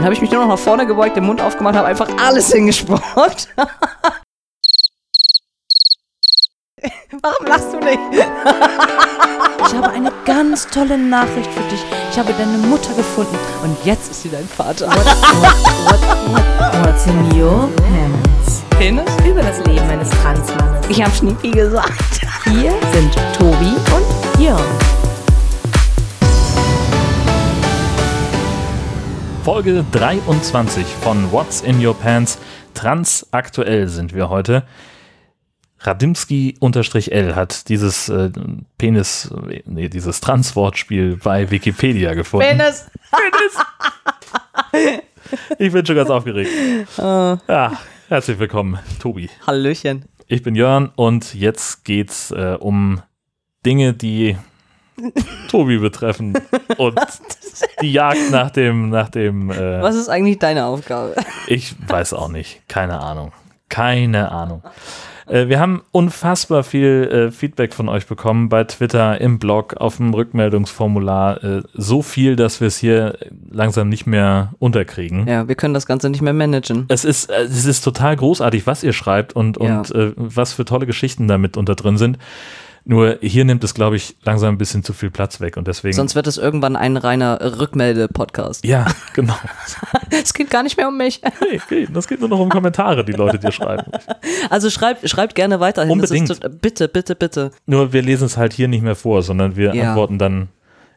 Dann habe ich mich nur noch nach vorne gebeugt, den Mund aufgemacht, habe einfach alles hingespuckt. Warum lachst du nicht? ich habe eine ganz tolle Nachricht für dich. Ich habe deine Mutter gefunden und jetzt ist sie dein Vater. What's in your pants? Penis? Über das Leben eines Transmannes. Ich habe Schniepi gesagt. Hier sind Tobi und Jörn. Folge 23 von What's in Your Pants. Transaktuell sind wir heute. Radimski-L hat dieses äh, Penis, nee, dieses Transwortspiel bei Wikipedia gefunden. Penis. Penis. Ich bin schon ganz aufgeregt. Ja, herzlich willkommen, Tobi. Hallöchen. Ich bin Jörn und jetzt geht's äh, um Dinge, die Tobi betreffen und die Jagd nach dem, nach dem. Äh, Was ist eigentlich deine Aufgabe? ich weiß auch nicht, keine Ahnung, keine Ahnung. Äh, wir haben unfassbar viel äh, Feedback von euch bekommen bei Twitter, im Blog, auf dem Rückmeldungsformular. Äh, so viel, dass wir es hier langsam nicht mehr unterkriegen. Ja, wir können das Ganze nicht mehr managen. Es ist, äh, es ist total großartig, was ihr schreibt und, Ja. und äh, was für tolle Geschichten damit unter drin sind. Nur hier nimmt es, glaube ich, langsam ein bisschen zu viel Platz weg und deswegen. Sonst wird es irgendwann ein reiner Rückmelde-Podcast. ja, genau. Es geht gar nicht mehr um mich. Nee, geht. Das geht nur noch um Kommentare, die Leute dir schreiben. Also schreibt, schreibt gerne weiterhin. Unbedingt. Ist, bitte, bitte, bitte. Nur wir lesen es halt hier nicht mehr vor, sondern wir Ja. antworten dann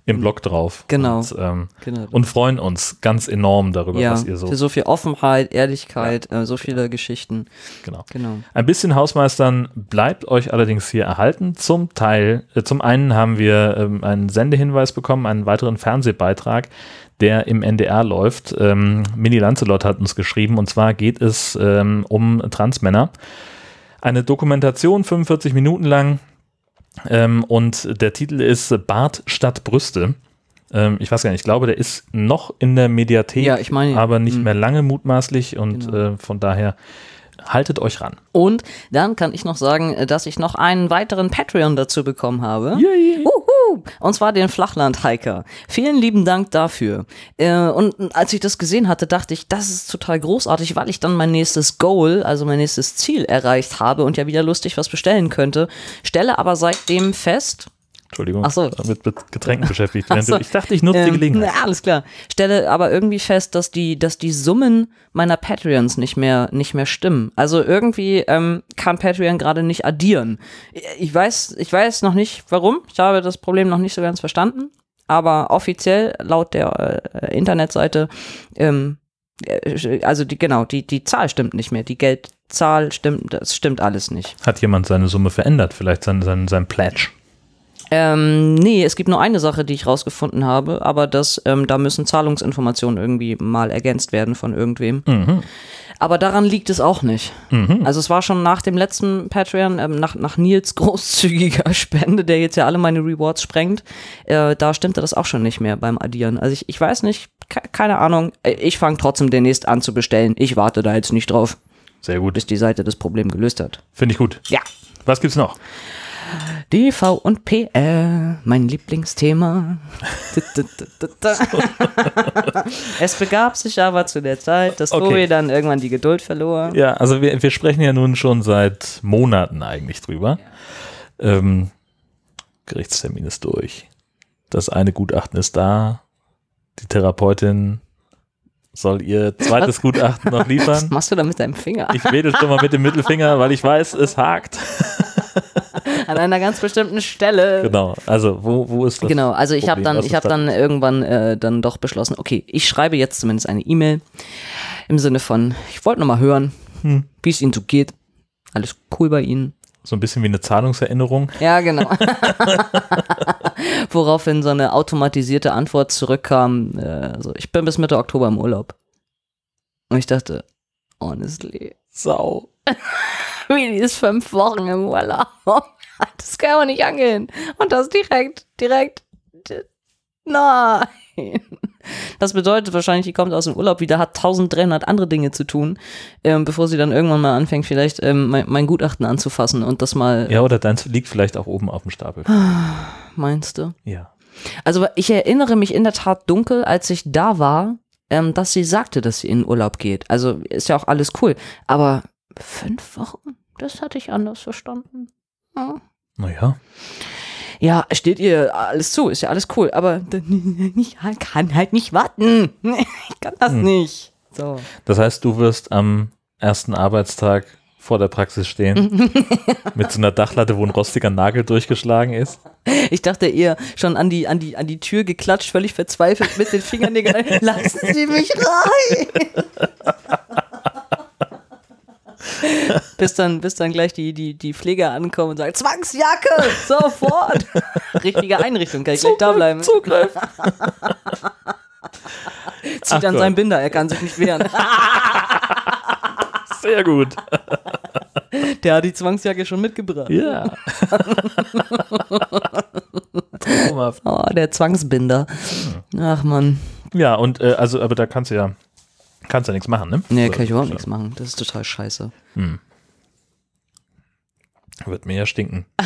im Blog drauf. Genau. Und, ähm, Genau. und freuen uns ganz enorm darüber, ja, was ihr so. für so viel Offenheit, Ehrlichkeit, äh, so viele Geschichten. Genau. Genau. Ein bisschen Hausmeistern bleibt euch allerdings hier erhalten. Zum Teil, äh, zum einen haben wir ähm, einen Sendehinweis bekommen, einen weiteren Fernsehbeitrag, der im NDR läuft. Ähm, Mini Lancelot hat uns geschrieben und zwar geht es ähm, um Transmänner. Eine Dokumentation, 45 Minuten lang ähm, und der Titel ist Bart statt Brüste. Ähm, ich weiß gar nicht, ich glaube, der ist noch in der Mediathek, Ja, ich meine, aber nicht hm. mehr lange mutmaßlich und Genau. äh, von daher haltet euch ran. Und dann kann ich noch sagen, äh, dass ich noch einen weiteren Patreon dazu bekommen habe. Yay. Uhu, und zwar den Flachland-Hiker. Vielen lieben Dank dafür. Äh, und als ich das gesehen hatte, dachte ich, das ist total großartig, weil ich dann mein nächstes Goal, also mein nächstes Ziel erreicht habe und ja wieder lustig was bestellen könnte. Stelle aber seitdem fest, Entschuldigung, Ach so. mit, mit Getränken beschäftigt. So. Ich dachte, ich nutze die Ähm, Gelegenheit. Na, alles klar. Stelle aber irgendwie fest, dass die, dass die Summen meiner Patreons nicht mehr, nicht mehr stimmen. Also irgendwie ähm, kann Patreon gerade nicht addieren. Ich weiß, ich weiß noch nicht, warum. Ich habe das Problem noch nicht so ganz verstanden. Aber offiziell laut der äh, Internetseite, ähm, äh, also die genau, die die Zahl stimmt nicht mehr. Die Geldzahl stimmt, das stimmt alles nicht. Hat jemand seine Summe verändert? Vielleicht sein, sein, sein Pledge? Ähm, nee, es gibt nur eine Sache, die ich rausgefunden habe, aber das, ähm, da müssen Zahlungsinformationen irgendwie mal ergänzt werden von irgendwem. Aber daran liegt es auch nicht. Also es war schon nach dem letzten Patreon, ähm, nach, nach Nils großzügiger Spende, der jetzt ja alle meine Rewards sprengt, äh, da stimmte das auch schon nicht mehr beim Addieren. Also ich, ich weiß nicht, ke keine Ahnung. Äh, Ich fange trotzdem demnächst an zu bestellen. Ich warte da jetzt nicht drauf, Sehr gut. bis die Seite das Problem gelöst hat. Finde ich gut. Ja. Was gibt's noch? DV und PR, mein Lieblingsthema. es begab sich aber zu der Zeit, dass Okay. Tobi dann irgendwann die Geduld verlor. Ja, also wir, wir sprechen ja nun schon seit Monaten eigentlich drüber. Ähm, Gerichtstermin ist durch. Das eine Gutachten ist da. Die Therapeutin soll ihr zweites Gutachten noch Was liefern. machst du da mit deinem Finger? Ich wedel schon mal mit dem Mittelfinger, weil ich weiß, es hakt. An einer ganz bestimmten Stelle. Genau. Also, wo, wo ist das? Genau, also ich habe dann, ich da? dann irgendwann äh, dann doch beschlossen, okay, ich schreibe jetzt zumindest eine E-Mail im Sinne von, ich wollte noch mal hören, Hm. wie es Ihnen so geht. Alles cool bei Ihnen. So ein bisschen wie eine Zahlungserinnerung. Ja, genau. Woraufhin so eine automatisierte Antwort zurückkam, äh, also ich bin bis Mitte Oktober im Urlaub. Und ich dachte, honestly, Sau. Willi ist fünf Wochen im Urlaub. Das kann man nicht angehen. Und das direkt, direkt. Nein. Das bedeutet wahrscheinlich, die kommt aus dem Urlaub wieder, hat 1300 andere Dinge zu tun, ähm, bevor sie dann irgendwann mal anfängt, vielleicht ähm, mein, mein Gutachten anzufassen und das mal, Ja, oder deins liegt vielleicht auch oben auf dem Stapel. meinst du? Ja. Also ich erinnere mich in der Tat dunkel, als ich da war, ähm, dass sie sagte, dass sie in Urlaub geht. Also ist ja auch alles cool. Aber fünf Wochen, das hatte ich anders verstanden. Ja. Naja. Ja, steht ihr alles zu, ist ja alles cool, aber ich kann halt nicht warten. Ich kann das nicht. So. Das heißt, du wirst am ersten Arbeitstag vor der Praxis stehen mit so einer Dachlatte, wo ein rostiger Nagel durchgeschlagen ist. Ich dachte eher schon an die, an die, an die Tür geklatscht, völlig verzweifelt mit den Fingernägeln. Lassen Sie mich rein! bis, dann, bis dann gleich die, die, die Pfleger ankommen und sagen, Zwangsjacke, sofort! Richtige Einrichtung, kann ich gleich da bleiben. Zugriff. Zieht Ach an Gott. seinen Binder, er kann sich nicht wehren. Sehr gut. Der hat die Zwangsjacke schon mitgebracht. Ja. Traumhaft. Oh, der Zwangsbinder. Ach man. Ja, und äh, also, aber da kannst du ja, kannst ja nichts machen, ne? Nee, So, kann ich überhaupt so. nichts machen. Das ist total scheiße. Wird mir ja stinken.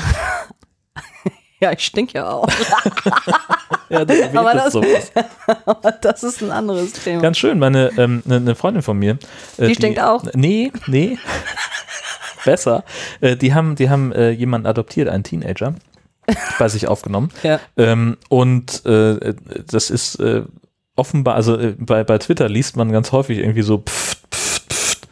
Ja, ich stink ja auch. Ja, das, Aber das- sowas. Aber das ist ein anderes Thema. Ganz schön, meine ähm, ne, ne Freundin von mir. äh, Die stinkt auch? Nee, nee. Besser. Äh, die haben, die haben äh, jemanden adoptiert, einen Teenager, bei sich aufgenommen. Ja. Ähm, und äh, das ist äh, offenbar, also äh, bei, bei Twitter liest man ganz häufig irgendwie so pft, pft, pft.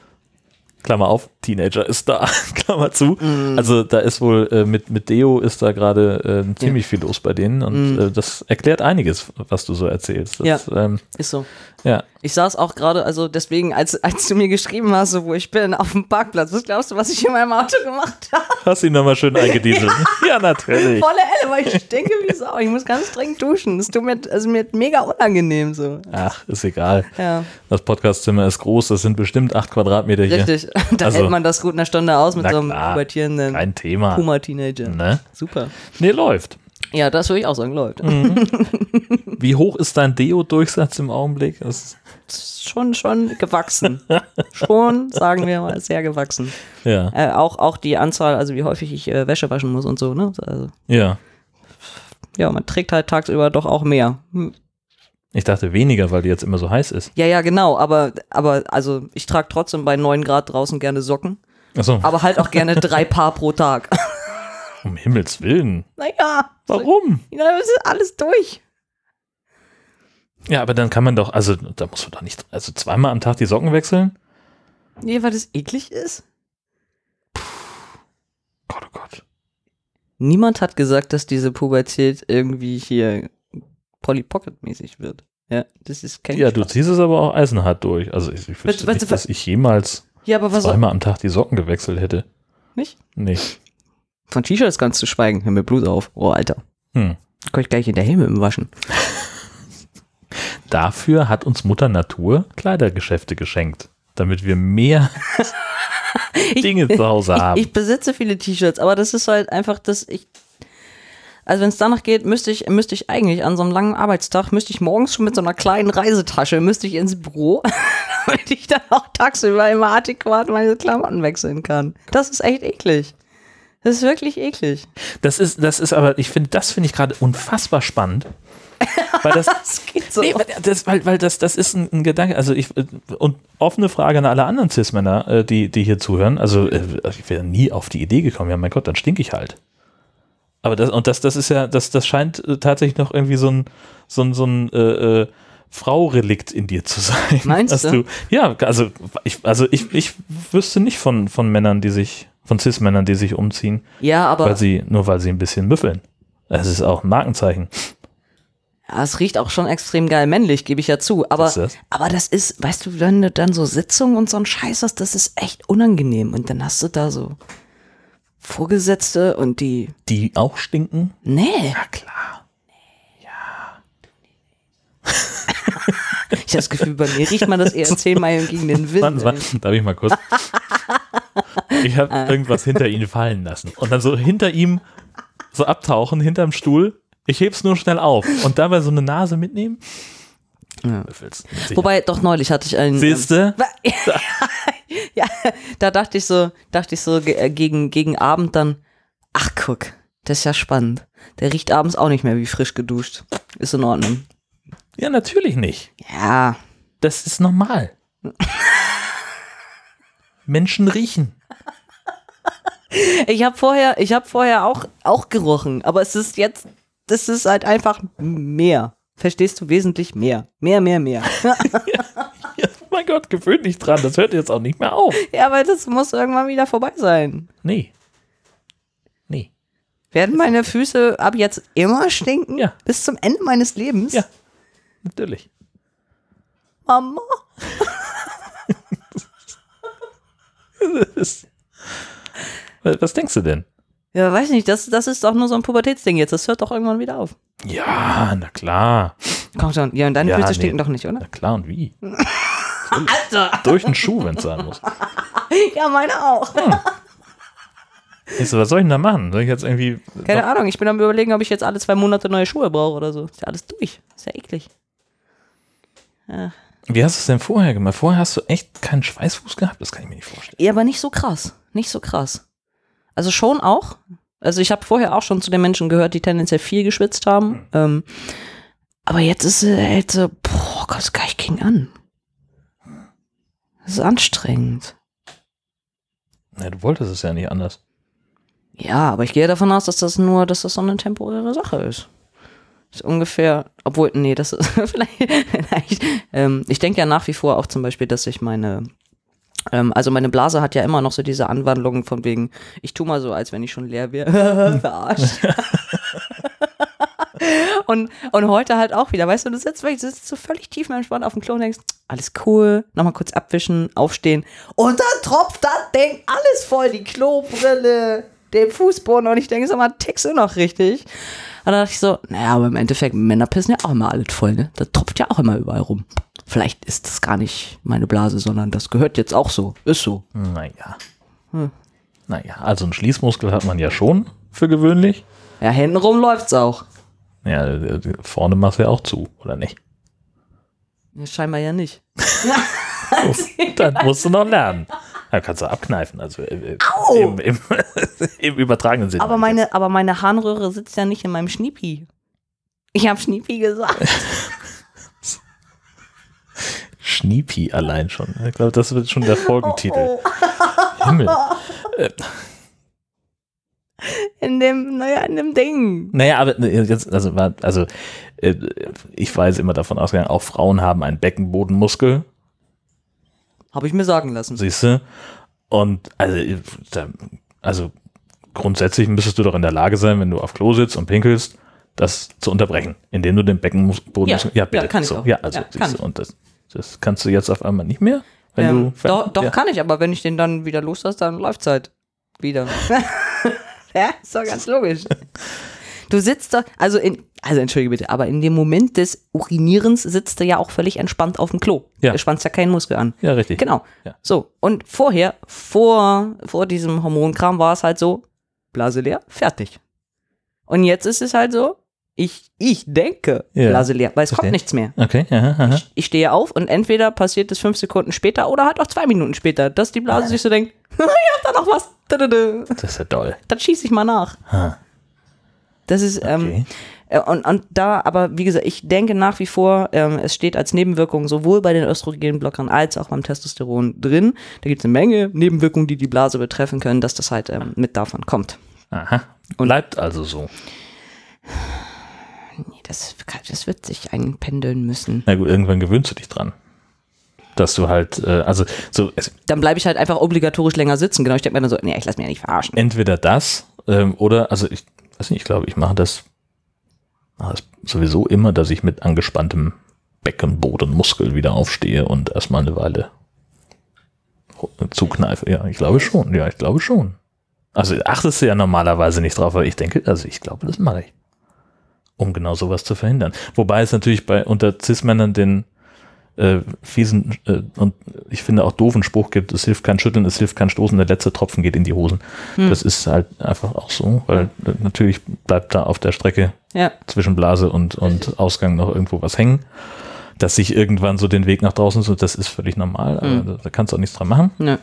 Klammer auf, Teenager ist da, Klammer zu. Mhm. Also da ist wohl äh, mit, mit Deo ist da gerade äh, ziemlich viel los bei denen und Mhm. äh, das erklärt einiges, was du so erzählst. Das, ähm, Ist so. ja. Ich saß auch gerade, also deswegen, als, als du mir geschrieben hast, so, wo ich bin, auf dem Parkplatz, was glaubst du, was ich in meinem Auto gemacht habe? Hast ihn nochmal schön eingedieselt. ja, natürlich. Volle Elle, weil ich denke wie Sau. Ich muss ganz dringend duschen. Das tut mir, also mir mega unangenehm so. Ach, ist egal. Ja, Das Podcastzimmer ist groß, das sind bestimmt acht Quadratmeter hier. richtig. Da Also- man das gut in einer Stunde aus mit Na so einem klar, pubertierenden Kein Thema. Puma-Teenager. Ne? Super. Nee, läuft. Ja, das würde ich auch sagen, läuft. Wie hoch ist dein Deo-Durchsatz im Augenblick? Das, Ist Schon, schon gewachsen. schon, sagen wir mal, sehr gewachsen. ja, Äh, auch, auch die Anzahl, also wie häufig ich äh, Wäsche waschen muss und so, ne? Also, ja. ja, man trägt halt tagsüber doch auch mehr. Hm. Ich dachte weniger, weil die jetzt immer so heiß ist. Ja, ja, genau, aber, aber also ich trage trotzdem bei 9 Grad draußen gerne Socken, Achso, aber halt auch gerne drei Paar pro Tag. um Himmels Willen. naja, Warum? ja, das ist alles durch. Ja, aber dann kann man doch, also da muss man doch nicht, also zweimal am Tag die Socken wechseln? Nee, weil das eklig ist. Gott, oh Gott. Niemand hat gesagt, dass diese Pubertät irgendwie hier Polly Pocket mäßig wird. Ja, das ist kein Ja, du ziehst es aber auch eisenhart durch. Also ich, ich wüsste was- nicht, was- dass ich jemals Ja, zweimal am Tag die Socken gewechselt hätte. nicht? Nee. Von T-Shirts ganz zu schweigen. Hör mir Blut auf. Oh, Alter. Hm. Kann ich gleich hinterher mit dem waschen. Dafür hat uns Mutter Natur Kleidergeschäfte geschenkt, damit wir mehr Dinge zu Hause haben. Ich, ich besitze viele T-Shirts, aber das ist halt einfach, dass ich. Also wenn es danach geht, müsste ich, müsste ich eigentlich an so einem langen Arbeitstag, müsste ich morgens schon mit so einer kleinen Reisetasche, müsste ich ins Büro, damit ich dann auch tagsüber immer adäquat meine Klamotten wechseln kann. Das ist echt eklig. Das ist wirklich eklig. das ist, das ist aber, ich finde, das finde ich gerade unfassbar spannend. Weil das, Das geht so. nee, weil, das, weil, weil das, das ist ein, ein Gedanke, also ich, äh, und offene Frage an alle anderen Cis-Männer, äh, die, die hier zuhören, also äh, ich wäre nie auf die Idee gekommen, ja mein Gott, dann stink ich halt. Aber das, und das, das ist ja, das, das scheint äh, tatsächlich noch irgendwie so ein, so ein, so ein, äh, äh, Frau-Relikt in dir zu sein. Meinst Dass du? Ja, also ich, also ich, ich wüsste nicht von, von Männern, die sich, von Cis-Männern, die sich umziehen, ja, aber weil sie, nur weil sie ein bisschen müffeln. Das ist auch ein Markenzeichen. ja, es riecht auch schon extrem geil männlich, gebe ich ja zu. Aber, ist das? aber das ist, weißt du, wenn du dann so Sitzungen und so ein Scheiß hast, das ist echt unangenehm. Und dann hast du da so Vorgesetzte und die, Die auch stinken? nee. Ja, klar. Ich habe das Gefühl, bei mir riecht man das eher zehn Meilen gegen den Wind. Mal, ey. darf ich mal kurz? Ich habe Ah. irgendwas hinter Ihnen fallen lassen. Und dann so hinter ihm so abtauchen, hinterm Stuhl. Ich heb's nur schnell auf. Und dabei so eine Nase mitnehmen. Ja. Wobei, doch neulich hatte ich einen. Siehst du? Ähm, ja, da dachte ich so, dachte ich so äh, gegen, gegen Abend dann, ach guck, das ist ja spannend. Der riecht abends auch nicht mehr wie frisch geduscht. Ist in Ordnung. Ja, natürlich nicht. Ja, Das ist normal. Menschen riechen. Ich habe vorher, ich habe vorher auch, auch gerochen, aber es ist jetzt, das ist halt einfach mehr. Verstehst du wesentlich mehr. Mehr, mehr, mehr. Mein Gott, gewöhn dich dran. Das hört jetzt auch nicht mehr auf. ja, aber das muss irgendwann wieder vorbei sein. Nee. Nee. Werden meine Füße ab jetzt immer stinken? Ja. Bis zum Ende meines Lebens? Ja. Natürlich. Mama? Das- Was denkst du denn? Ja, weiß nicht, das, das ist doch nur so ein Pubertätsding jetzt. Das hört doch irgendwann wieder auf. Ja, na klar. Komm schon. Ja, und deine Ja, Füße nee. stinken doch nicht, oder? Na klar und wie? Alter! Durch den Schuh, wenn es sein muss. Ja, meine auch. Ich so, was soll ich denn da machen? Soll ich jetzt irgendwie. Keine Ahnung, ich bin am überlegen, ob ich jetzt alle zwei Monate neue Schuhe brauche oder so. Ist ja alles durch. Ist ja eklig. Wie hast du es denn vorher gemacht? Vorher hast du echt keinen Schweißfuß gehabt? Das kann ich mir nicht vorstellen. Ja, aber nicht so krass. Nicht so krass. Also schon auch. Also ich habe vorher auch schon zu den Menschen gehört, die tendenziell viel geschwitzt haben. Ähm, aber jetzt ist es halt so, boah, Gott, das kann ich ging an. Das ist anstrengend. Na, du wolltest es ja nicht anders. Ja, aber ich gehe davon aus, dass das nur, dass das so eine temporäre Sache ist. Ist ungefähr, obwohl, nee, das ist vielleicht, vielleicht ähm, ich denke ja nach wie vor auch zum Beispiel, dass ich meine, ähm, also meine Blase hat ja immer noch so diese Anwandlungen von wegen, ich tu mal so, als wenn ich schon leer wäre. Verarscht. und, und heute halt auch wieder, weißt du, du sitzt, wirklich- du sitzt so völlig tief entspannt auf dem Klo und denkst, alles cool, nochmal kurz abwischen, aufstehen. Und dann tropft das Ding alles voll, die Klobrille, den Fußboden und ich denke, sag mal, tickst du noch richtig? Und dann dachte ich so, naja, aber im Endeffekt, Männer pissen ja auch immer alles voll, ne? Das tropft ja auch immer überall rum. Vielleicht ist das gar nicht meine Blase, sondern das gehört jetzt auch so. Ist so. Naja. Naja, also einen Schließmuskel hat man ja schon für gewöhnlich. Ja, hintenrum läuft's auch. Ja, äh, vorne machst du ja auch zu, oder nicht? Ja, scheinbar ja nicht. Dann musst du noch lernen. Da kannst du abkneifen, also äh, im, im, im übertragenen Sinne. Aber meine, aber meine Harnröhre sitzt ja nicht in meinem Schniepi. Ich habe Schniepi gesagt. Schniepi allein schon. Ich glaube, das wird schon der Folgentitel. Himmel. In dem, naja, in dem Ding. Naja, aber äh, jetzt, also, also äh, ich war jetzt immer davon ausgegangen, auch Frauen haben einen Beckenbodenmuskel, Habe ich mir sagen lassen. siehst du. Und also, äh, also grundsätzlich müsstest du doch in der Lage sein, wenn du auf Klo sitzt und pinkelst, das zu unterbrechen, indem du den Beckenbodenmuskel. Ja, bitte. ja, kann ich so, auch. Ja, also Ja, siehst kann du, und das, das kannst du jetzt auf einmal nicht mehr. Wenn Ähm, du, doch, doch ja. kann ich, aber wenn ich den dann wieder loslasse, dann läuft's halt wieder. ja, ist doch ganz logisch. Du sitzt da, also in, also entschuldige bitte, aber in dem Moment des Urinierens sitzt du ja auch völlig entspannt auf dem Klo. Ja. Du spannst ja keinen Muskel an. Ja, richtig. Genau. Ja. So, und vorher, vor, vor diesem Hormonkram war es halt so, Blase leer, fertig. Und jetzt ist es halt so, ich, ich denke, Ja. Blase leer, weil es Verstehe. kommt nichts mehr. Okay, aha, aha. Ich stehe auf und entweder passiert es fünf Sekunden später oder halt auch zwei Minuten später, dass die Blase sich so denkt, ich hab da noch was. Das ist ja toll. Dann schieße ich mal nach. Ha. Das ist, ähm, Okay. äh, und, und da, aber wie gesagt, ich denke nach wie vor, ähm, es steht als Nebenwirkung sowohl bei den Östrogenblockern als auch beim Testosteron drin. Da gibt es eine Menge Nebenwirkungen, die die Blase betreffen können, dass das halt ähm, mit davon kommt. Aha. Bleibt also so. Das, das wird sich einpendeln müssen. Na gut, irgendwann gewöhnst du dich dran. Dass du halt, äh, also so, Dann bleibe ich halt einfach obligatorisch länger sitzen. Genau, ich denke mir dann so, nee, ich lass mich ja nicht verarschen. entweder das ähm, oder, also ich weiß nicht, ich glaube, ich mache das, mache das sowieso immer, dass ich mit angespanntem Beckenbodenmuskel wieder aufstehe und erstmal eine Weile zukneife. Ja, ich glaube schon. Ja, ich glaube schon. Also achtest du ja normalerweise nicht drauf, aber ich denke, also ich glaube, das mache ich. Um genau sowas zu verhindern. Wobei es natürlich bei unter Cis-Männern den äh, fiesen äh, und ich finde auch doofen Spruch gibt, es hilft kein Schütteln, es hilft kein Stoßen, der letzte Tropfen geht in die Hosen. Das ist halt einfach auch so, weil äh, natürlich bleibt da auf der Strecke Ja. zwischen Blase und, und Ausgang noch irgendwo was hängen. Dass sich irgendwann so den Weg nach draußen so, das ist völlig normal, aber da, da kannst du auch nichts dran machen. Nö.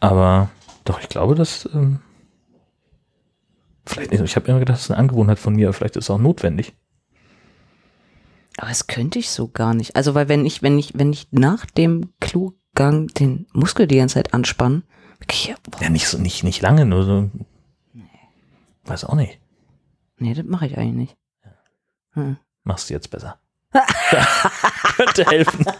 Aber doch, ich glaube, dass ähm, vielleicht nicht, ich habe immer gedacht, das ist eine Angewohnheit von mir, vielleicht ist es auch notwendig. Aber das könnte ich so gar nicht. Also, weil wenn ich, wenn ich, wenn ich nach dem Klugang den Muskel die ganze Zeit anspanne, boah, Ja, nicht so, nicht, nicht lange, nur so. Weiß auch nicht. nee, das mache ich eigentlich nicht. Hm. Machst du jetzt besser. Könnte helfen.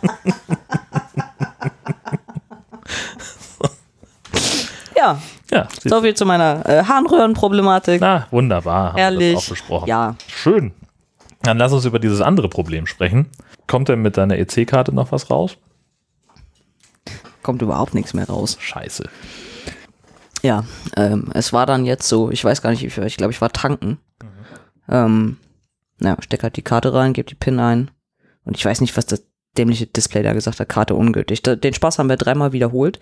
Ja, Ja, so viel zu meiner äh, Harnröhrenproblematik. na, wunderbar. Haben wir Herrlich. Das auch besprochen. Ja, Schön. Dann lass uns über dieses andere Problem sprechen. Kommt denn mit deiner EC-Karte noch was raus? kommt überhaupt nichts mehr raus. Scheiße. Ja, ähm, es war dann jetzt so, ich weiß gar nicht, wie viel, ich glaube, ich war tanken. Ähm, naja, steck halt die Karte rein, gebe die PIN ein. Und ich weiß nicht, was das dämliche Display da gesagt hat, Karte ungültig. Den Spaß haben wir dreimal wiederholt.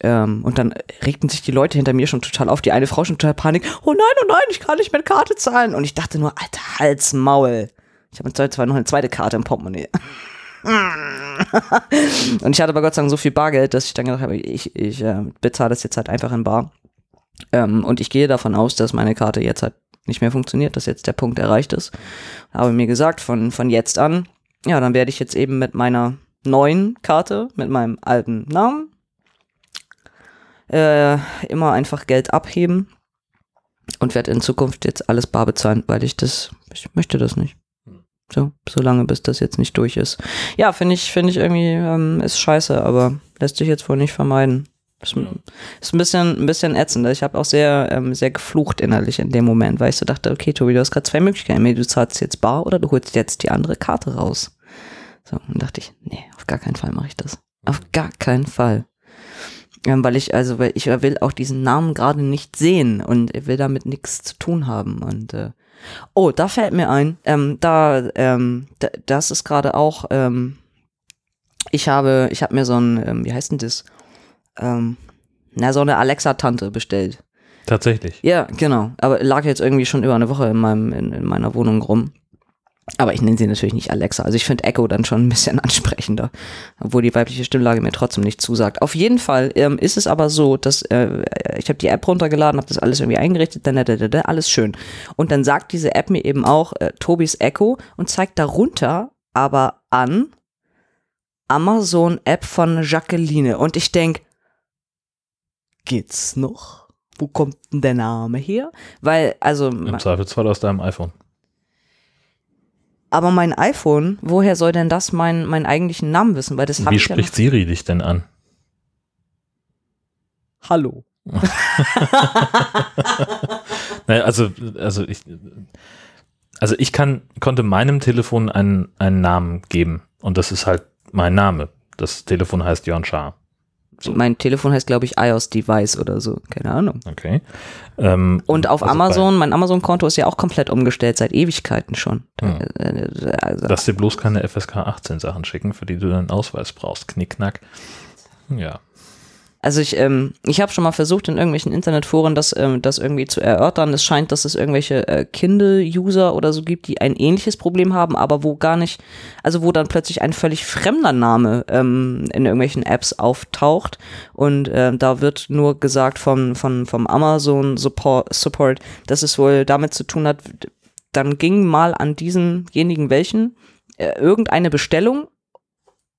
Ähm, und dann regten sich die Leute hinter mir schon total auf. Die eine Frau schon total Panik. Oh nein, oh nein, ich kann nicht mit Karte zahlen. Und ich dachte nur, alter Hals, Maul. Ich habe zwar noch eine zweite Karte im Portemonnaie. Und ich hatte aber Gott sei Dank so viel Bargeld, dass ich dann gedacht habe, ich, ich äh, bezahle das jetzt halt einfach in Bar. Ähm, und ich gehe davon aus, dass meine Karte jetzt halt nicht mehr funktioniert, dass jetzt der Punkt erreicht ist. Habe mir gesagt, von, von jetzt an, ja, dann werde ich jetzt eben mit meiner neuen Karte, mit meinem alten Namen, äh, immer einfach Geld abheben und werde in Zukunft jetzt alles bar bezahlen, weil ich das, ich möchte das nicht. So, so lange, bis das jetzt nicht durch ist. Ja, finde ich, finde ich irgendwie, ähm, ist scheiße, aber lässt sich jetzt wohl nicht vermeiden. Ist, ist ein bisschen, ein bisschen ätzend. Ich habe auch sehr, ähm, sehr geflucht innerlich in dem Moment, weil ich so dachte, okay, Tobi, du hast gerade zwei Möglichkeiten. Du zahlst jetzt bar oder du holst jetzt die andere Karte raus. So, und dachte ich, nee, auf gar keinen Fall mache ich das. Auf gar keinen Fall. Weil ich, also, weil ich will auch diesen Namen gerade nicht sehen und will damit nichts zu tun haben. Und äh, oh, da fällt mir ein, ähm, da, ähm, da, das ist gerade auch, ähm, ich habe, ich habe mir so ein, ähm, wie heißt denn das? Ähm, na, so eine Alexa-Tante bestellt. Tatsächlich. Ja, genau. Aber lag jetzt irgendwie schon über eine Woche in, meinem, in, in meiner Wohnung rum. Aber ich nenne sie natürlich nicht Alexa. Also ich finde Echo dann schon ein bisschen ansprechender, obwohl die weibliche Stimmlage mir trotzdem nicht zusagt. Auf jeden Fall ähm, ist es aber so, dass äh, ich habe die App runtergeladen, habe das alles irgendwie eingerichtet, dann, alles schön. Und dann sagt diese App mir eben auch äh, Tobis Echo und zeigt darunter aber an Amazon App von Jacqueline. Und ich denk, geht's noch? Wo kommt denn der Name her? Weil, also, Im Zweifelsfall aus deinem iPhone. Aber mein iPhone, woher soll denn das meinen meinen eigentlichen Namen wissen? Weil das Wie ich ja spricht Siri dich denn an? Hallo. Naja, also, also ich, also ich kann, konnte meinem Telefon einen, einen Namen geben und das ist halt mein Name. Das Telefon heißt Jörn Schaar. So. Mein Telefon heißt, glaube ich, iOS Device oder so. Keine Ahnung. Okay. Ähm, Und auf also Amazon, mein Amazon-Konto ist ja auch komplett umgestellt, seit Ewigkeiten schon. Hm. Äh, Also, Lass dir bloß keine FSK 18 Sachen schicken, für die du deinen Ausweis brauchst. Knickknack. Ja. Also ich, ähm, ich habe schon mal versucht, in irgendwelchen Internetforen das, ähm, das irgendwie zu erörtern. Es scheint, dass es irgendwelche äh, Kindle-User oder so gibt, die ein ähnliches Problem haben, aber wo gar nicht, also wo dann plötzlich ein völlig fremder Name ähm, in irgendwelchen Apps auftaucht. Und ähm, da wird nur gesagt von, von, vom Amazon Support, Support, dass es wohl damit zu tun hat, dann ging mal an diesenjenigen welchen äh, irgendeine Bestellung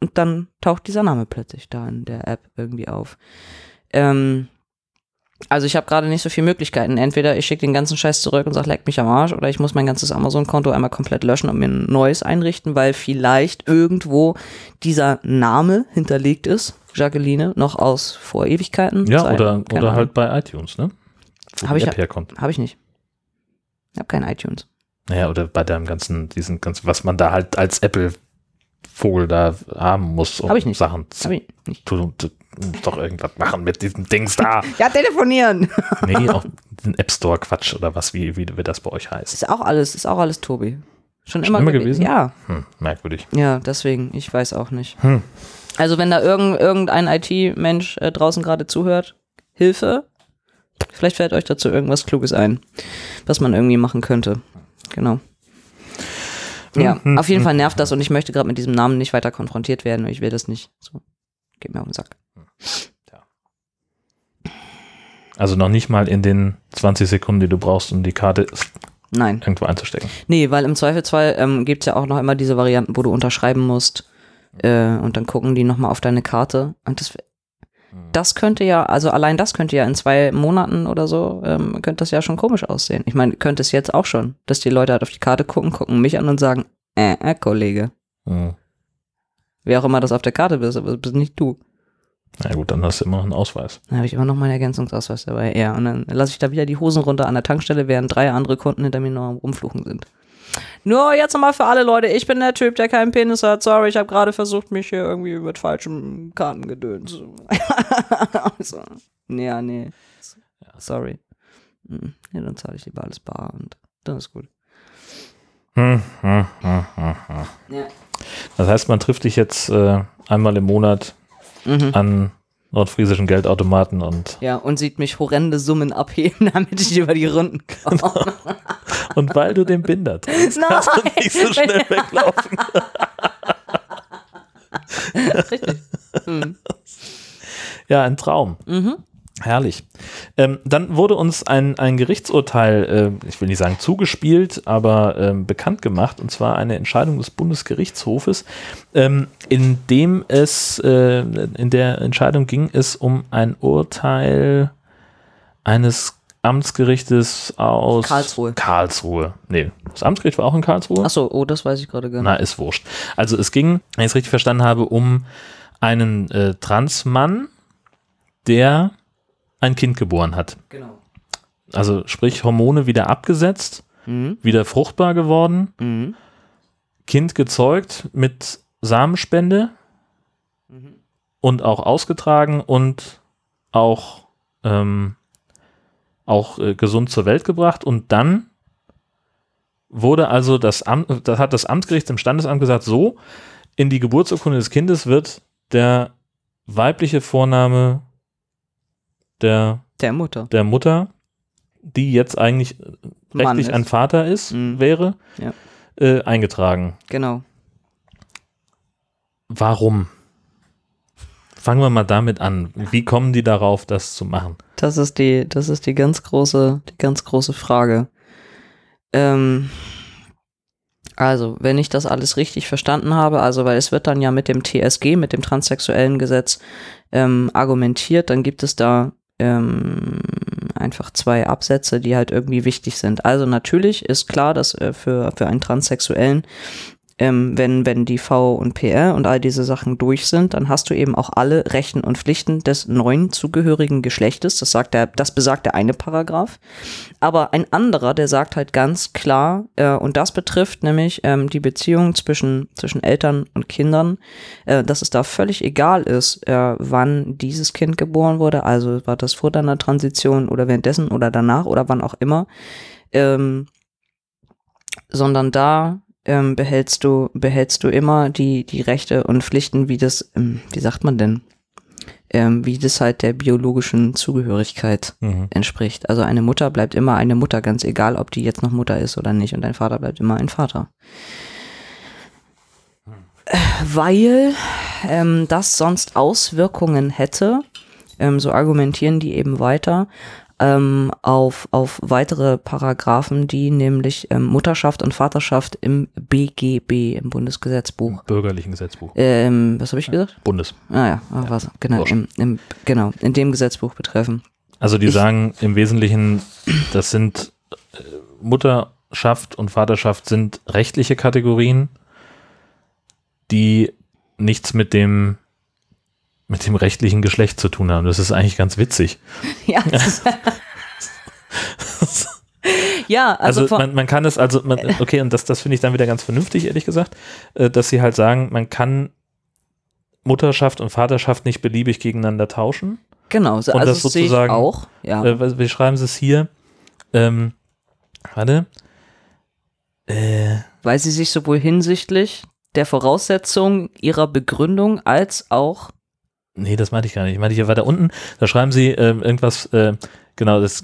und dann taucht dieser Name plötzlich da in der App irgendwie auf. Ähm, also ich habe gerade nicht so viele Möglichkeiten. Entweder ich schicke den ganzen Scheiß zurück und sage, leck mich am Arsch, oder ich muss mein ganzes Amazon-Konto einmal komplett löschen und mir ein neues einrichten, weil vielleicht irgendwo dieser Name hinterlegt ist, Jacqueline, noch aus vor Ewigkeiten. Ja, Sei- oder, oder halt bei iTunes, ne? Wo Hab die ich. Habe ich nicht. Ich habe kein iTunes. Naja, oder bei deinem ganzen, diesen ganzen, was man da halt als Apple-Vogel da haben muss, um Hab ich nicht. Sachen zu Habe ich nicht. Du musst doch irgendwas machen mit diesem Dings da. Ja, telefonieren. nee, auch den App Store Quatsch oder was, wie, wie, wie das bei euch heißt. Ist auch alles, ist auch alles Tobi. Schon immer, immer gewe- gewesen? Ja. Hm, merkwürdig. Ja, deswegen, ich weiß auch nicht. Hm. Also wenn da irgend, irgendein IT-Mensch äh, draußen gerade zuhört, Hilfe. Vielleicht fällt euch dazu irgendwas Kluges ein, was man irgendwie machen könnte. Genau. Ja, Hm, auf jeden Fall nervt das und ich möchte gerade mit diesem Namen nicht weiter konfrontiert werden. Ich will das nicht. So, geht mir auf den Sack. Also noch nicht mal in den 20 Sekunden, die du brauchst, um die Karte Nein. irgendwo einzustecken. Nee, weil im Zweifelsfall ähm, gibt es ja auch noch immer diese Varianten, wo du unterschreiben musst äh, und dann gucken die nochmal auf deine Karte. Und das, das könnte ja, also allein das könnte ja in zwei Monaten oder so, ähm, könnte das ja schon komisch aussehen. Ich meine, könnte es jetzt auch schon, dass die Leute halt auf die Karte gucken, gucken mich an und sagen, äh, äh, Kollege, Hm. wer auch immer das auf der Karte bist, aber das bist nicht du. Na gut, dann hast du immer noch einen Ausweis. Dann habe ich immer noch meinen Ergänzungsausweis dabei. Ja, und dann lasse ich da wieder die Hosen runter an der Tankstelle, während drei andere Kunden hinter mir noch am Rumfluchen sind. Nur jetzt nochmal für alle Leute, ich bin der Typ, der keinen Penis hat. Sorry, ich habe gerade versucht, mich hier irgendwie mit falschem Kartengedöns. also, nee, ja, nee. Sorry. Hm, Ja, dann zahle ich lieber alles bar und dann ist gut. Hm, hm, hm, hm, hm. Ja. Das heißt, man trifft dich jetzt äh, einmal im Monat Mhm. an nordfriesischen Geldautomaten und, Ja, und sieht mich horrende Summen abheben, damit ich über die Runden komme. und weil du den Binder trägst, kannst du nicht so schnell weglaufen. Richtig. Mhm. Ja, ein Traum. Mhm. Herrlich. Ähm, dann wurde uns ein, ein Gerichtsurteil, äh, ich will nicht sagen zugespielt, aber ähm, bekannt gemacht, und zwar eine Entscheidung des Bundesgerichtshofes, ähm, in dem es, äh, in der Entscheidung ging es um ein Urteil eines Amtsgerichtes aus Karlsruhe. Karlsruhe. Nee, das Amtsgericht war auch in Karlsruhe. Achso, oh, das weiß ich gerade gar nicht. Na, ist wurscht. Also es ging, wenn ich es richtig verstanden habe, um einen äh, Transmann, der ein Kind geboren hat. Genau. Also sprich Hormone wieder abgesetzt, Mhm. wieder fruchtbar geworden, Mhm. Kind gezeugt mit Samenspende Mhm. und auch ausgetragen und auch, ähm, auch äh, gesund zur Welt gebracht und dann wurde also das Amt, das hat das Amtsgericht im Standesamt gesagt, so, in die Geburtsurkunde des Kindes wird der weibliche Vorname der, Der Mutter. der Mutter, die jetzt eigentlich rechtlich ein Vater ist, Mhm. wäre, Ja. äh, eingetragen. Genau. Warum? Fangen wir mal damit an. Wie kommen die darauf, das zu machen? Das ist die, das ist die ganz große, die ganz große Frage. Ähm, also, wenn ich das alles richtig verstanden habe, also weil es wird dann ja mit dem TSG, mit dem transsexuellen Gesetz ähm, argumentiert, dann gibt es da ähm, einfach zwei Absätze, die halt irgendwie wichtig sind. Also natürlich ist klar, dass äh, für, für einen Transsexuellen ähm, wenn, wenn die V und PR und all diese Sachen durch sind, dann hast du eben auch alle Rechten und Pflichten des neuen zugehörigen Geschlechtes. Das sagt der, das besagt der eine Paragraph. Aber ein anderer, der sagt halt ganz klar, äh, und das betrifft nämlich ähm, die Beziehung zwischen, zwischen Eltern und Kindern, äh, dass es da völlig egal ist, äh, wann dieses Kind geboren wurde, also war das vor deiner Transition oder währenddessen oder danach oder wann auch immer, ähm, sondern da ähm, behältst du behältst du immer die die Rechte und Pflichten, wie das ähm, wie sagt man denn, ähm, wie das halt der biologischen Zugehörigkeit entspricht. Also eine Mutter bleibt immer eine Mutter, ganz egal, ob die jetzt noch Mutter ist oder nicht, und ein Vater bleibt immer ein Vater. Weil ähm, das sonst Auswirkungen hätte, ähm, so argumentieren die eben weiter, ähm, auf, auf weitere Paragraphen, die nämlich ähm, Mutterschaft und Vaterschaft im BGB, im Bundesgesetzbuch. Bürgerlichen Gesetzbuch. Ähm, was habe ich gesagt? Bundes. Ah ja, ah, was, genau, im, im, genau, in dem Gesetzbuch betreffen. Also die Ich- sagen im Wesentlichen, das sind äh, Mutterschaft und Vaterschaft sind rechtliche Kategorien, die nichts mit dem mit dem rechtlichen Geschlecht zu tun haben. Das ist eigentlich ganz witzig. Ja, ja also, Also, man, man kann es also, man, okay, und das, das finde ich dann wieder ganz vernünftig, ehrlich gesagt, äh, dass sie halt sagen, man kann Mutterschaft und Vaterschaft nicht beliebig gegeneinander tauschen. genau, so, und also das sozusagen- auch. Ja. Äh, wie schreiben sie es hier? Ähm, warte. Äh, weil sie sich sowohl hinsichtlich der Voraussetzung ihrer Begründung als auch nee, das meinte ich gar nicht. Ich meinte hier weiter unten, da schreiben sie ähm, irgendwas, äh, genau, das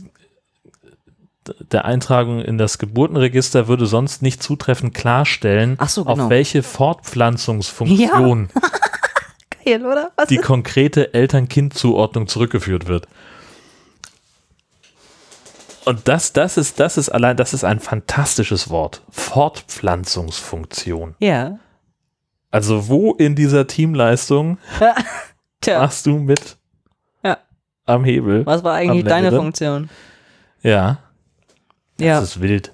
der Eintragung in das Geburtenregister würde sonst nicht zutreffend klarstellen, so, genau. auf welche Fortpflanzungsfunktion geil, oder? Was die konkrete Eltern-Kind-Zuordnung zurückgeführt wird. Und das, das ist, das ist allein, das ist ein fantastisches Wort. Fortpflanzungsfunktion. Ja. Also wo in dieser Teamleistung Tja, machst du mit Ja. am Hebel? was war eigentlich deine? Funktion? Ja, Ja. das ist wild.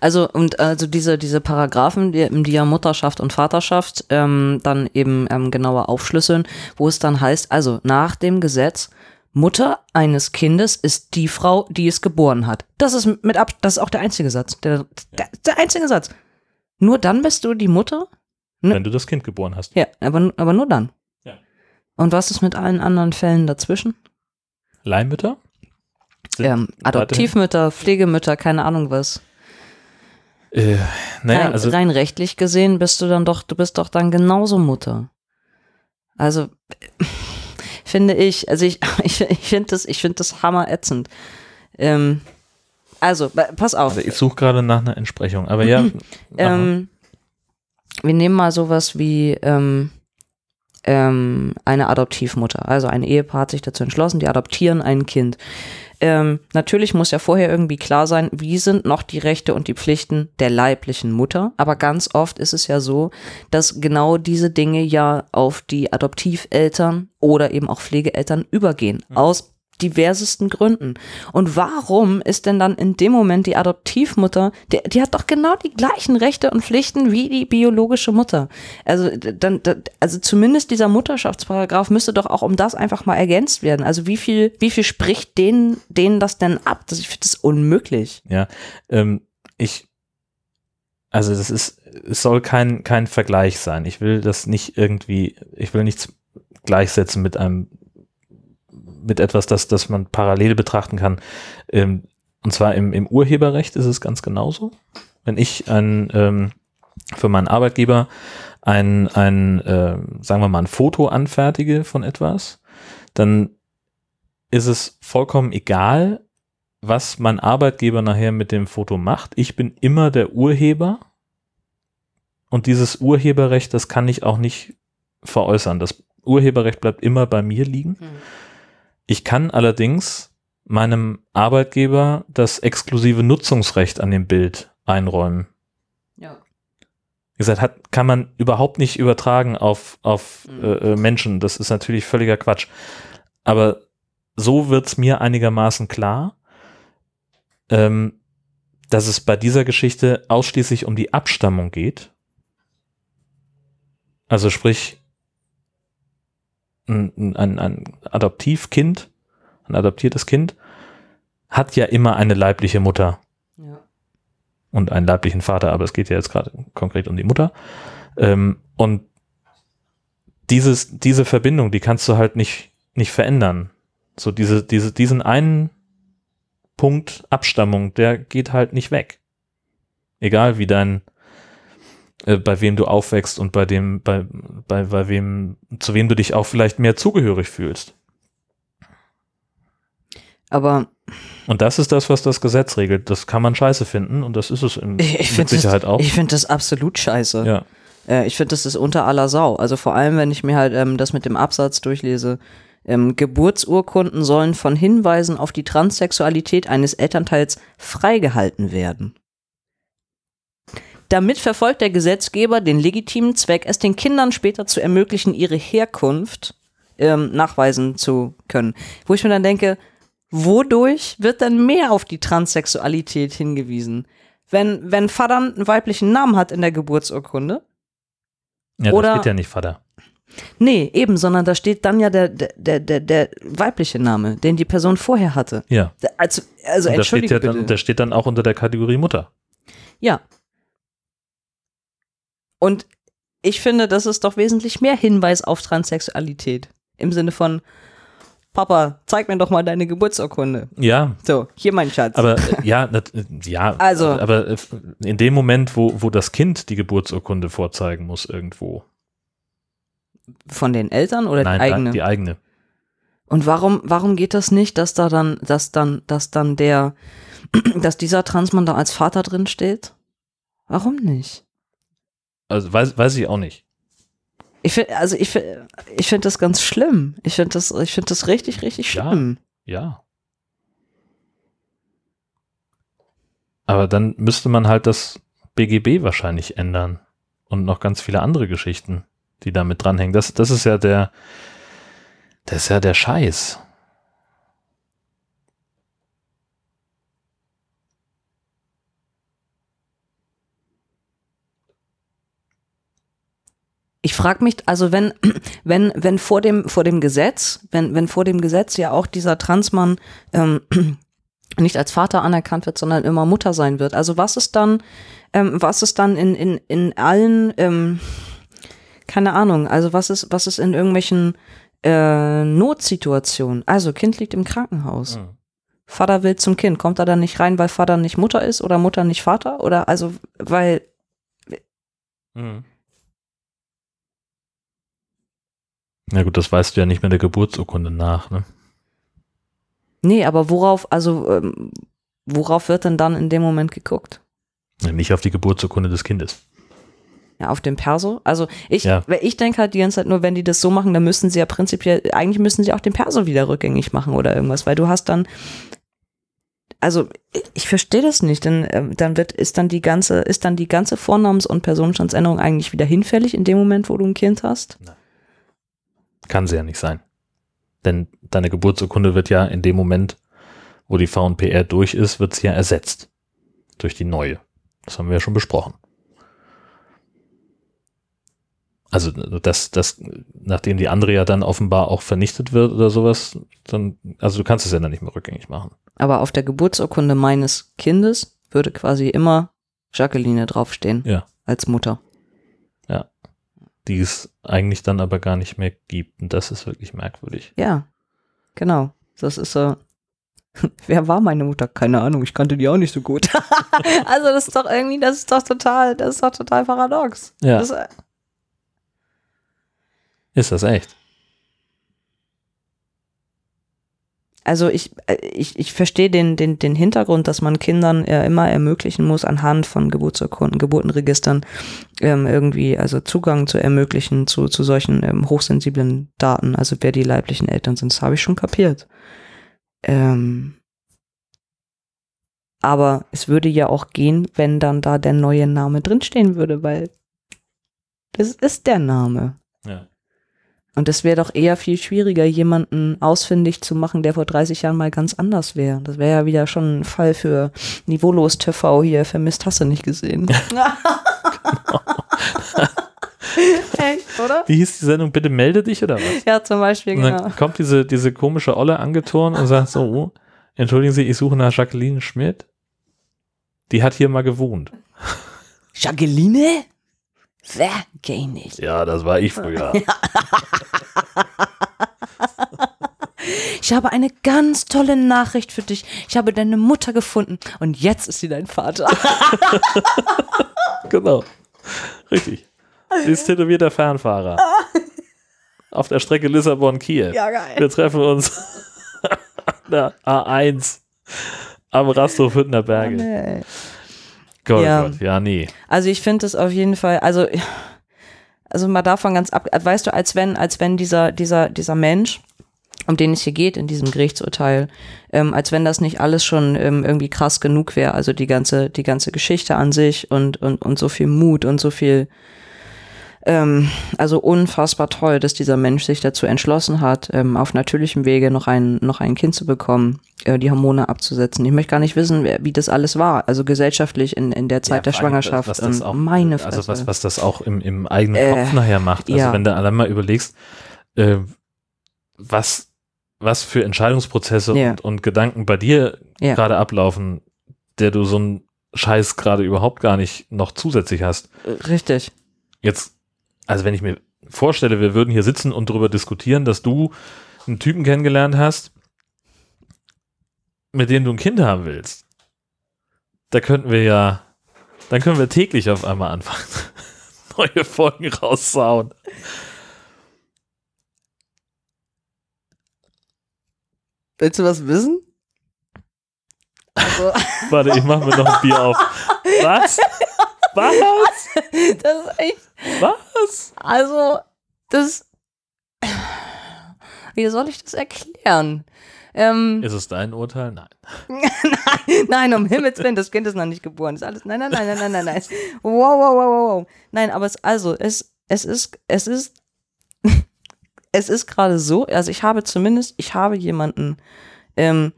Also und also diese diese Paragraphen, die, die ja Mutterschaft und Vaterschaft ähm, dann eben ähm, genauer aufschlüsseln, wo es dann heißt, also nach dem Gesetz Mutter eines Kindes ist die Frau, die es geboren hat. Das ist mit ab, das ist auch der einzige Satz, der, der, der einzige Satz. Nur dann bist du die Mutter. Ne. Wenn du das Kind geboren hast. Ja, aber aber nur dann. Und was ist mit allen anderen Fällen dazwischen? Leihmütter? Ähm, Adoptivmütter, Pflegemütter, keine Ahnung was. Äh, naja, rein, also rein rechtlich gesehen bist du dann doch, du bist doch dann genauso Mutter. Also finde ich, also ich, ich, ich finde das, ich finde das hammerätzend. Ähm, also, pass auf. ich suche gerade nach einer Entsprechung. Aber ja. Ähm, wir nehmen mal sowas wie ähm, ähm, eine Adoptivmutter. Also ein Ehepaar hat sich dazu entschlossen, die adoptieren ein Kind. Ähm, natürlich muss ja vorher irgendwie klar sein, wie sind noch die Rechte und die Pflichten der leiblichen Mutter. Aber ganz oft ist es ja so, dass genau diese Dinge ja auf die Adoptiveltern oder eben auch Pflegeeltern übergehen. Aus diversesten Gründen. Und warum ist denn dann in dem Moment die Adoptivmutter, die, die hat doch genau die gleichen Rechte und Pflichten wie die biologische Mutter. Also dann, also zumindest dieser Mutterschaftsparagraph müsste doch auch um das einfach mal ergänzt werden. Also wie viel, wie viel spricht denen, denen das denn ab? Das, ich finde das unmöglich. Ja, ähm, ich, also das ist, es soll kein, kein Vergleich sein. Ich will das nicht irgendwie, ich will nichts gleichsetzen mit einem, mit etwas, das, das man parallel betrachten kann. Ähm, und zwar im, im Urheberrecht ist es ganz genauso. Wenn ich ein, ähm, für meinen Arbeitgeber ein, ein äh, sagen wir mal, ein Foto anfertige von etwas, dann ist es vollkommen egal, was mein Arbeitgeber nachher mit dem Foto macht. Ich bin immer der Urheber und dieses Urheberrecht, das kann ich auch nicht veräußern. Das Urheberrecht bleibt immer bei mir liegen. Ich kann allerdings meinem Arbeitgeber das exklusive Nutzungsrecht an dem Bild einräumen. Ja. Wie gesagt, hat, kann man überhaupt nicht übertragen auf, auf Mhm. äh, äh, Menschen. Das ist natürlich völliger Quatsch. Aber so wird es mir einigermaßen klar, ähm, dass es bei dieser Geschichte ausschließlich um die Abstammung geht. Also sprich, ein, ein, ein Adoptivkind, ein adoptiertes Kind, hat ja immer eine leibliche Mutter Ja. und einen leiblichen Vater, aber es geht ja jetzt gerade konkret um die Mutter. Ähm, und dieses, diese Verbindung, die kannst du halt nicht, nicht verändern. So diese, diese, diesen einen Punkt Abstammung, der geht halt nicht weg. Egal wie dein, äh, bei wem du aufwächst und bei dem, bei, bei, bei wem, zu wem du dich auch vielleicht mehr zugehörig fühlst. Aber Und das ist das, was das Gesetz regelt. Das kann man scheiße finden und das ist es in, ich, mit Sicherheit das, auch. ich finde das absolut scheiße. ja. Äh, ich finde, das ist unter aller Sau. Also vor allem, wenn ich mir halt ähm, das mit dem Absatz durchlese. Ähm, Geburtsurkunden sollen von Hinweisen auf die Transsexualität eines Elternteils freigehalten werden. Damit verfolgt der Gesetzgeber den legitimen Zweck, es den Kindern später zu ermöglichen, ihre Herkunft ähm, nachweisen zu können. Wo ich mir dann denke, wodurch wird dann mehr auf die Transsexualität hingewiesen? Wenn, wenn Vater einen weiblichen Namen hat in der Geburtsurkunde, Ja, Oder- da steht ja nicht Vater. Nee, eben, sondern da steht dann ja der, der, der, der, weibliche Name, den die Person vorher hatte. Ja. Also, also und da steht, ja dann, der steht dann auch unter der Kategorie Mutter. ja. Und ich finde, das ist doch wesentlich mehr Hinweis auf Transsexualität. Im Sinne von, Papa, zeig mir doch mal deine Geburtsurkunde. Ja, So, hier mein Schatz. aber äh, ja, äh, ja, Also- aber äh, in dem Moment, wo, wo das Kind die Geburtsurkunde vorzeigen muss irgendwo. Von den Eltern oder Nein, die eigene? die eigene. Und warum, warum geht das nicht, dass da dann, dass dann, dass dann der, dass dieser Transmann da als Vater drin steht? Warum nicht? Also weiß, weiß ich auch nicht. Ich finde, also ich, fi- ich finde das ganz schlimm. Ich finde das, ich finde das richtig, richtig Ja. schlimm. Ja. Aber dann müsste man halt das BGB wahrscheinlich ändern. Und noch ganz viele andere Geschichten, die da mit dranhängen. Das, das ist ja der, das ist ja der Scheiß. Ich frage mich, also wenn, wenn, wenn vor dem, vor dem Gesetz, wenn, wenn vor dem Gesetz ja auch dieser Transmann ähm, nicht als Vater anerkannt wird, sondern immer Mutter sein wird. Also was ist dann, ähm, was ist dann in, in, in allen, ähm, keine Ahnung, also was ist, was ist in irgendwelchen äh, Notsituationen? Also Kind liegt im Krankenhaus. Mhm. Vater will zum Kind, kommt er dann nicht rein, weil Vater nicht Mutter ist oder Mutter nicht Vater? Oder also, weil Mhm. Na gut, das weißt du ja nicht mehr der Geburtsurkunde nach, ne? Nee, aber worauf, also ähm, worauf wird denn dann in dem Moment geguckt? Nicht auf die Geburtsurkunde des Kindes. Ja, auf dem Perso. Also ich, Ja. ich denke halt die ganze Zeit nur, wenn die das so machen, dann müssen sie ja prinzipiell, eigentlich müssen sie auch den Perso wieder rückgängig machen oder irgendwas, weil du hast dann, also ich, ich verstehe das nicht, denn ähm, dann wird, ist dann die ganze, ist dann die ganze Vornamens- und Personenstandsänderung eigentlich wieder hinfällig in dem Moment, wo du ein Kind hast? Kann sie ja nicht sein. Denn deine Geburtsurkunde wird ja in dem Moment, wo die VNPR durch ist, wird sie ja ersetzt. Durch die neue. Das haben wir ja schon besprochen. Also, das, das, nachdem die andere ja dann offenbar auch vernichtet wird oder sowas, dann, also du kannst es ja dann nicht mehr rückgängig machen. Aber auf der Geburtsurkunde meines Kindes würde quasi immer Jacqueline draufstehen. Ja. Als Mutter. Die es eigentlich dann aber gar nicht mehr gibt. Und das ist wirklich merkwürdig. Ja, genau. Das ist so. Wer war meine Mutter? Keine Ahnung, ich kannte die auch nicht so gut. also das ist doch irgendwie, das ist doch total, das ist doch total paradox. Ja. Das, äh, Ist das echt? Also ich, äh, ich, ich verstehe den, den, den Hintergrund, dass man Kindern äh, immer ermöglichen muss, anhand von Geburtsurkunden, Geburtenregistern ähm, irgendwie, also Zugang zu ermöglichen zu, zu solchen ähm, hochsensiblen Daten, also wer die leiblichen Eltern sind, das habe ich schon kapiert. Ähm, aber es würde ja auch gehen, wenn dann da der neue Name drinstehen würde, weil das ist der Name. Ja. Und es wäre doch eher viel schwieriger, jemanden ausfindig zu machen, der vor 30 Jahren mal ganz anders wäre. Das wäre ja wieder schon ein Fall für Niveaulos TV hier. Vermisst hast du nicht gesehen. Echt, oder? Wie hieß die Sendung? Bitte melde dich oder was? Ja, zum Beispiel, Und genau. dann kommt diese, diese komische Olle angeturnt und sagt so, oh, entschuldigen Sie, ich suche nach Jacqueline Schmidt. Die hat hier mal gewohnt. Jacqueline? Wer? Geh nicht. Ja, das war ich früher. Ich habe eine ganz tolle Nachricht für dich. Ich habe deine Mutter gefunden und jetzt ist sie dein Vater. genau. Richtig. Sie ist tätowierter Fernfahrer. Auf der Strecke Lissabon-Kiew. Ja, geil. Wir treffen uns an der A1 am Rasthof Hüttner Berge. Nee. Gott, Ja. Gott, ja, nee. Also ich finde es auf jeden Fall, also, also mal davon ganz ab, weißt du, als wenn, als wenn dieser, dieser, dieser Mensch, um den es hier geht in diesem Gerichtsurteil, ähm, als wenn das nicht alles schon ähm, irgendwie krass genug wäre, also die ganze, die ganze Geschichte an sich und, und, und so viel Mut und so viel, ähm, also unfassbar toll, dass dieser Mensch sich dazu entschlossen hat, ähm, auf natürlichem Wege noch ein, noch ein Kind zu bekommen, äh, die Hormone abzusetzen. Ich möchte gar nicht wissen, wer, wie das alles war, also gesellschaftlich in, in der Zeit der vor allem, Schwangerschaft. Was das und auch, meine Fresse. also was, was das auch im, im eigenen Äh, Kopf nachher macht. Also ja. wenn du allein mal überlegst, äh, was, was für Entscheidungsprozesse Ja. und, und Gedanken bei dir Ja. gerade ablaufen, der du so einen Scheiß gerade überhaupt gar nicht noch zusätzlich hast. Richtig. Jetzt, also wenn ich mir vorstelle, wir würden hier sitzen und darüber diskutieren, dass du einen Typen kennengelernt hast, mit dem du ein Kind haben willst, da könnten wir ja, dann können wir täglich auf einmal anfangen, neue Folgen raussauen. Willst du was wissen? Also, Warte, ich mache mir noch ein Bier auf. Was? Was? das ist echt, Was? also, das, Wie soll ich das erklären? Ähm, Ist es dein Urteil? Nein. nein, um Himmels Willen, das Kind ist noch nicht geboren. Das ist alles. Nein, nein, nein, nein, nein, nein, nein. Wow, wow, wow, wow, wow. Nein, aber es, also, es, es ist, es ist, es ist gerade so, also ich habe zumindest, ich habe jemanden ähm,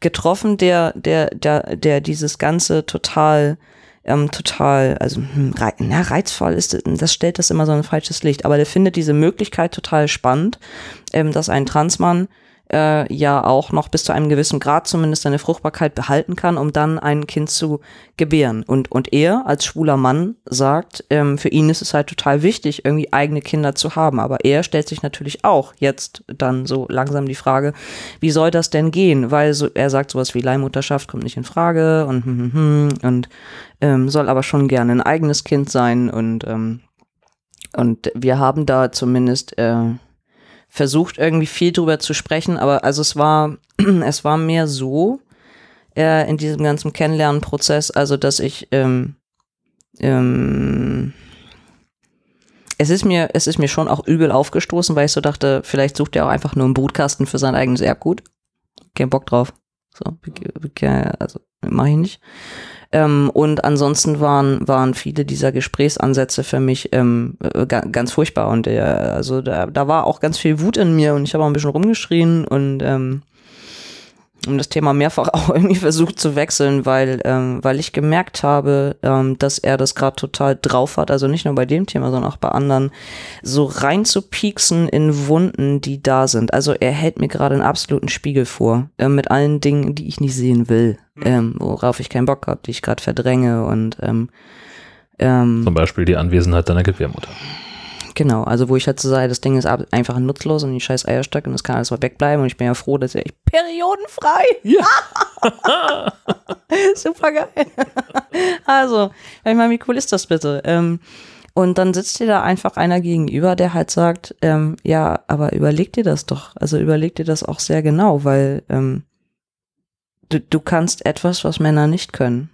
getroffen, der, der, der, der dieses Ganze total, ähm, total, also hm, rei na, reizvoll ist, das stellt das immer so ein falsches Licht, aber der findet diese Möglichkeit total spannend, ähm, dass ein Transmann äh, ja auch noch bis zu einem gewissen Grad zumindest seine Fruchtbarkeit behalten kann, um dann ein Kind zu gebären. Und, und er als schwuler Mann sagt, ähm, für ihn ist es halt total wichtig, irgendwie eigene Kinder zu haben. Aber er stellt sich natürlich auch jetzt dann so langsam die Frage, wie soll das denn gehen? Weil so, er sagt sowas wie Leihmutterschaft kommt nicht in Frage und, hm, hm, hm, und ähm, soll aber schon gerne ein eigenes Kind sein und ähm, und wir haben da zumindest äh, versucht irgendwie viel drüber zu sprechen, aber also es war, es war mehr so äh, in diesem ganzen Kennenlernprozess, also dass ich ähm, ähm, es ist mir, es ist mir schon auch übel aufgestoßen, weil ich so dachte, vielleicht sucht er auch einfach nur einen Brutkasten für sein eigenes Erbgut. Kein Bock drauf. So, also mache ich nicht. Ähm, und ansonsten waren, waren viele dieser Gesprächsansätze für mich ähm, äh, ganz furchtbar. Und äh, also da, da war auch ganz viel Wut in mir und ich habe auch ein bisschen rumgeschrien und ähm, um das Thema mehrfach auch irgendwie versucht zu wechseln, weil, ähm, weil ich gemerkt habe, ähm, dass er das gerade total drauf hat, also nicht nur bei dem Thema, sondern auch bei anderen, so rein zu pieksen in Wunden, die da sind. Also er hält mir gerade einen absoluten Spiegel vor, äh, mit allen Dingen, die ich nicht sehen will, mhm. ähm, worauf ich keinen Bock habe, die ich gerade verdränge und ähm, ähm, Zum Beispiel die Anwesenheit deiner Gebärmutter. Genau, also wo ich halt so sage, das Ding ist einfach nutzlos und die scheiß Eierstöcke und das kann alles mal wegbleiben und ich bin ja froh, dass ich periodenfrei. Ja. Super geil. also, ich meine, wie cool ist das bitte? Ähm, und dann sitzt dir da einfach einer gegenüber, der halt sagt, ähm, ja, aber überleg dir das doch. Also überleg dir das auch sehr genau, weil ähm, du, du kannst etwas, was Männer nicht können.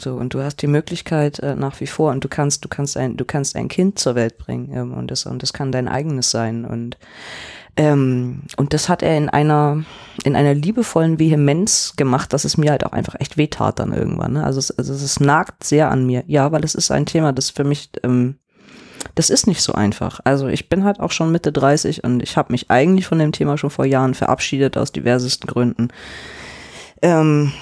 So, und du hast die Möglichkeit äh, nach wie vor und du kannst, du kannst ein, du kannst ein Kind zur Welt bringen ähm, und das, und das kann dein eigenes sein. Und, ähm, und das hat er in einer, in einer liebevollen Vehemenz gemacht, dass es mir halt auch einfach echt wehtat dann irgendwann. Ne? Also, es, also es nagt sehr an mir. Ja, weil es ist ein Thema, das für mich, ähm, das ist nicht so einfach. Also ich bin halt auch schon Mitte 30 und ich habe mich eigentlich von dem Thema schon vor Jahren verabschiedet aus diversesten Gründen. Ähm,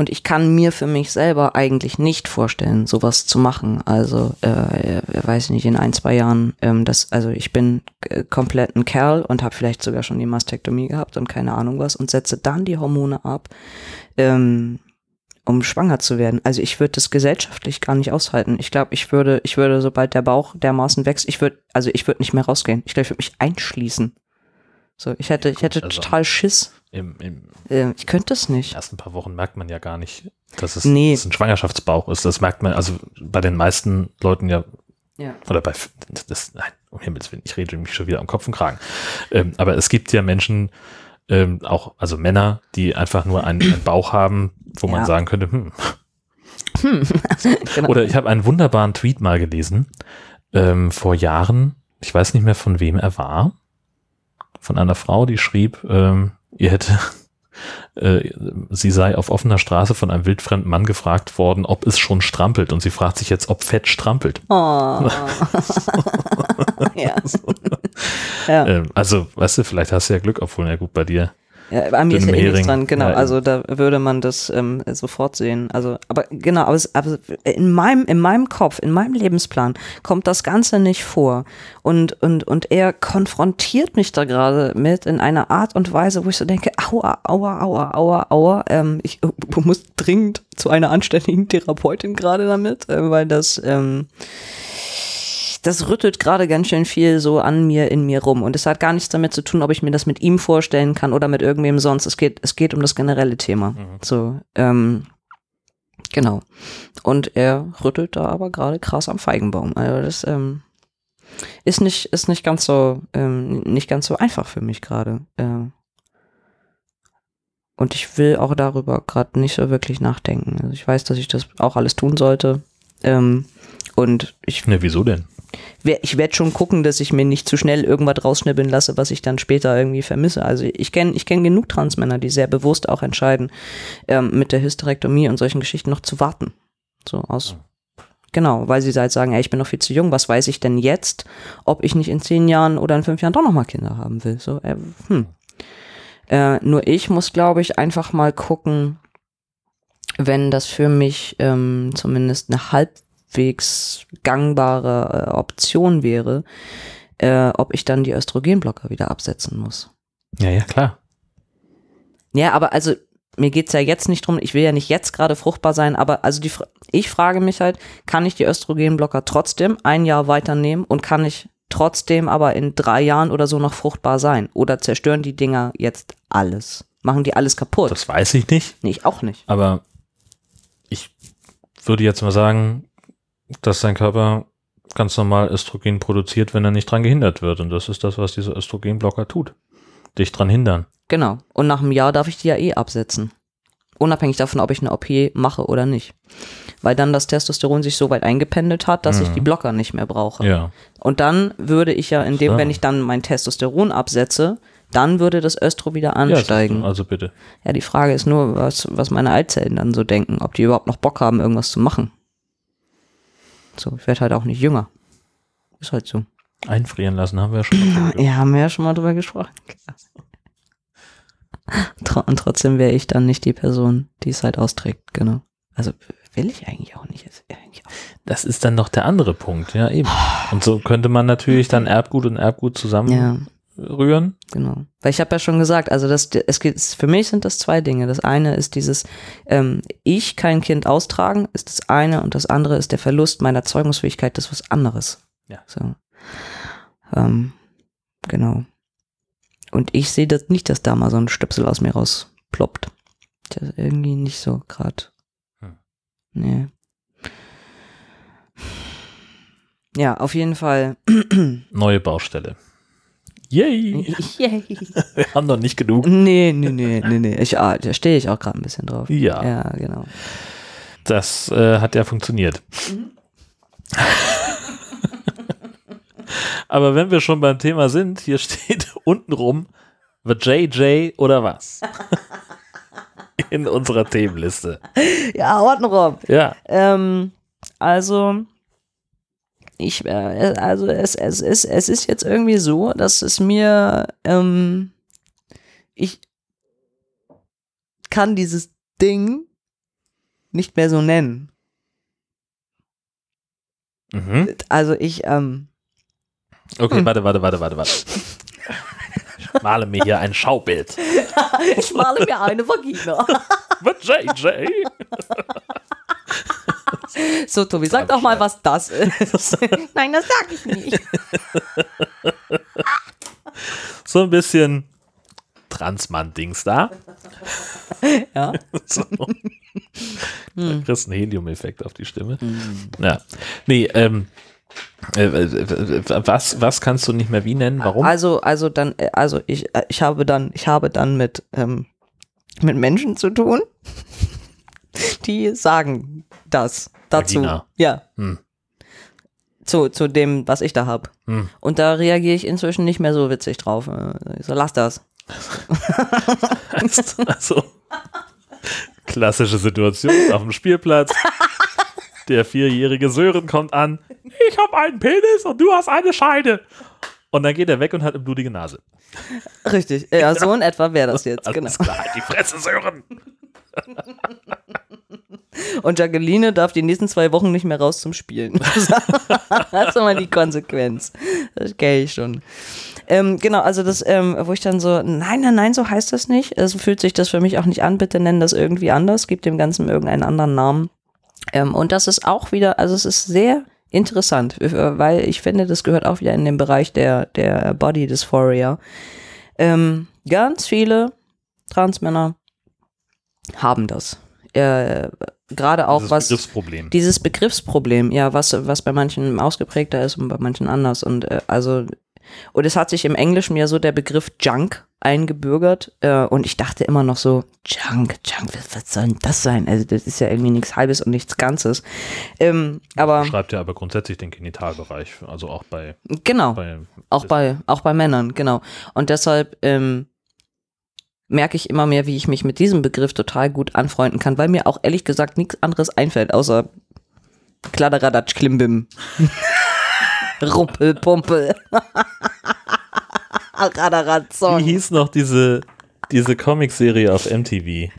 und ich kann mir für mich selber eigentlich nicht vorstellen, sowas zu machen. Also, äh, weiß ich nicht, in ein, zwei Jahren, ähm, das, also ich bin äh, komplett ein Kerl und habe vielleicht sogar schon die Mastektomie gehabt und keine Ahnung was und setze dann die Hormone ab, ähm, um schwanger zu werden. Also ich würde das gesellschaftlich gar nicht aushalten. Ich glaube, ich würde, ich würde, sobald der Bauch dermaßen wächst, ich würde, also ich würde nicht mehr rausgehen. Ich glaube, ich würde mich einschließen. So, ich hätte, ich hätte also total Schiss. Im, im äh, ich könnte es nicht. In den ersten paar Wochen merkt man ja gar nicht, dass es, nee. dass es ein Schwangerschaftsbauch ist. Das merkt man, also bei den meisten Leuten ja, ja. oder bei, das, nein, um Himmels Willen, ich rede mich schon wieder am Kopf und Kragen. Ähm, aber es gibt ja Menschen, ähm, auch, also Männer, die einfach nur einen, einen Bauch haben, wo ja. man sagen könnte, hm. hm. genau. Oder ich habe einen wunderbaren Tweet mal gelesen, ähm, vor Jahren, ich weiß nicht mehr von wem er war, von einer Frau, die schrieb, ähm, ihr hätte, äh, sie sei auf offener Straße von einem wildfremden Mann gefragt worden, ob es schon strampelt. Und sie fragt sich jetzt, ob Fett strampelt. Oh. ja. ja. Ähm, also, weißt du, vielleicht hast du ja Glück, obwohl, ja gut, bei dir ja, bei mir ist ja eh nichts dran, genau. Ja, also da würde man das ähm, sofort sehen. Also, aber genau, aber, es, aber, in meinem, in meinem Kopf, in meinem Lebensplan kommt das Ganze nicht vor. Und, und, und er konfrontiert mich da gerade mit in einer Art und Weise, wo ich so denke, aua, aua, aua, aua, aua. Ähm, ich muss dringend zu einer anständigen Therapeutin gerade damit, äh, weil das ähm, das rüttelt gerade ganz schön viel so an mir, in mir rum. Und es hat gar nichts damit zu tun, ob ich mir das mit ihm vorstellen kann oder mit irgendwem sonst. Es geht, es geht um das generelle Thema. Mhm. So, ähm, genau. Und er rüttelt da aber gerade krass am Feigenbaum. Also das, ähm, ist nicht, ist nicht ganz so, ähm, nicht ganz so einfach für mich gerade. Äh, und ich will auch darüber gerade nicht so wirklich nachdenken. Also ich weiß, dass ich das auch alles tun sollte. Ähm, und ich. Ne, wieso denn? Ich werde schon gucken, dass ich mir nicht zu schnell irgendwas rausschnippeln lasse, was ich dann später irgendwie vermisse. Also ich kenne ich kenn genug Transmänner, die sehr bewusst auch entscheiden, ähm, mit der Hysterektomie und solchen Geschichten noch zu warten. So aus. Genau, weil sie halt sagen, ey, ich bin noch viel zu jung, was weiß ich denn jetzt, ob ich nicht in zehn Jahren oder in fünf Jahren doch nochmal Kinder haben will. So, äh, hm. Äh, nur ich muss, glaube ich, einfach mal gucken, wenn das für mich ähm, zumindest eine halbwegs gangbare äh, Option wäre, äh, ob ich dann die Östrogenblocker wieder absetzen muss. Ja, ja, klar. Ja, aber also mir geht's ja jetzt nicht drum, ich will ja nicht jetzt gerade fruchtbar sein, aber also die, ich frage mich halt, kann ich die Östrogenblocker trotzdem ein Jahr weiternehmen und kann ich trotzdem aber in drei Jahren oder so noch fruchtbar sein? Oder zerstören die Dinger jetzt alles? Machen die alles kaputt? Das weiß ich nicht, nee, ich auch nicht. aber ich würde jetzt mal sagen, dass dein Körper ganz normal Östrogen produziert, wenn er nicht dran gehindert wird. Und das ist das, was dieser Östrogenblocker tut. Dich dran hindern. Genau. Und nach einem Jahr darf ich die ja eh absetzen. Unabhängig davon, ob ich eine OP mache oder nicht. Weil dann das Testosteron sich so weit eingependelt hat, dass ich die Blocker nicht mehr brauche. Ja. Und dann würde ich ja, in dem, So. wenn ich dann mein Testosteron absetze, dann würde das Östro wieder ja ansteigen. Ja, also bitte. die Frage ist nur, was, was meine Eizellen dann so denken, ob die überhaupt noch Bock haben, irgendwas zu machen. So, ich werde halt auch nicht jünger. Ist halt so. Einfrieren lassen haben wir ja schon. mal Ja, haben wir ja schon mal drüber gesprochen. Und trotzdem wäre ich dann nicht die Person, die es halt austrägt, genau. Also will ich eigentlich auch nicht. Das ist dann noch der andere Punkt, ja eben. Und so könnte man natürlich dann Erbgut und Erbgut ja, zusammenrühren. genau. Weil ich habe ja schon gesagt, also das, es geht, für mich sind das zwei Dinge. Das eine ist dieses, ähm, ich kein Kind austragen, ist das eine und das andere ist der Verlust meiner Zeugungsfähigkeit, das ist was anderes. Ja. So. Ähm, genau. Und ich sehe das nicht, dass da mal so ein Stöpsel aus mir rausploppt. Das ist irgendwie nicht so gerade. Hm. Nee. Ja, auf jeden Fall. Neue Baustelle. Yay! Yay. Wir haben noch nicht genug. Nee, nee, nee, nee, nee. Ich, ah, da stehe ich auch gerade ein bisschen drauf. Ja, Ja, genau. das äh, hat ja funktioniert. Aber wenn wir schon beim Thema sind, hier steht unten rum The JJ oder was? In unserer Themenliste. Ja, Ordnung. Ja. Ähm, also, ich, äh, also es, es, es, es ist jetzt irgendwie so, dass es mir, ähm, ich kann dieses Ding nicht mehr so nennen. Mhm. Also ich, ähm, Okay, warte, warte, warte, warte, warte. Ich male mir hier ein Schaubild. ich male mir eine Vagina. The JJ. So, Tobi, sag doch mal, was das ist. Nein, das sag ich nicht. So ein bisschen Transmann-Dings da. Ja. So. Da kriegst einen Helium-Effekt auf die Stimme. Ja. Nee, ähm, äh, äh, was, was kannst du nicht mehr wie nennen? Warum? Also, also dann, äh, also ich, äh, ich habe dann, ich habe dann mit, ähm, mit Menschen zu tun, die sagen das dazu. Vagina. Ja. Hm. Zu, zu dem, was ich da habe. Hm. Und da reagiere ich inzwischen nicht mehr so witzig drauf. Äh, Ich so, lass das. also, klassische Situation auf dem Spielplatz. Der vierjährige Sören kommt an. Ich habe einen Penis und du hast eine Scheide. Und dann geht er weg und hat eine blutige Nase. Richtig. Ja, so in etwa wäre das jetzt, genau. Alles klar, halt die Fresse, Sören. Und Jacqueline darf die nächsten zwei Wochen nicht mehr raus zum Spielen. das ist immer die Konsequenz. Das kenne ich schon. Ähm, genau, also das, ähm, wo ich dann so, nein, nein, nein, so heißt das nicht. So fühlt sich das für mich auch nicht an. Bitte nennen das irgendwie anders. Gib dem Ganzen irgendeinen anderen Namen. Ähm, und das ist auch wieder, also es ist sehr interessant, äh, weil ich finde, das gehört auch wieder in den Bereich der, der Body Dysphoria. Ähm, ganz viele Transmänner haben das. Äh, Gerade auch Dieses was Begriffsproblem. dieses Begriffsproblem, ja, was, was bei manchen ausgeprägter ist und bei manchen anders. Und äh, also und es hat sich im Englischen ja so der Begriff Junk eingebürgert äh, und ich dachte immer noch so, Junk, Junk, was, was soll denn das sein? Also das ist ja irgendwie nichts Halbes und nichts Ganzes. Ähm, aber Schreibt ja aber grundsätzlich den Genitalbereich, also auch bei, genau, bei auch bei, auch bei Männern, genau. Und deshalb ähm, merke ich immer mehr, wie ich mich mit diesem Begriff total gut anfreunden kann, weil mir auch ehrlich gesagt nichts anderes einfällt, außer Kladderadatsch Klimbim. Rumpelpumpel. Wie Radaratzon. hieß noch diese, diese Comicserie auf MTV?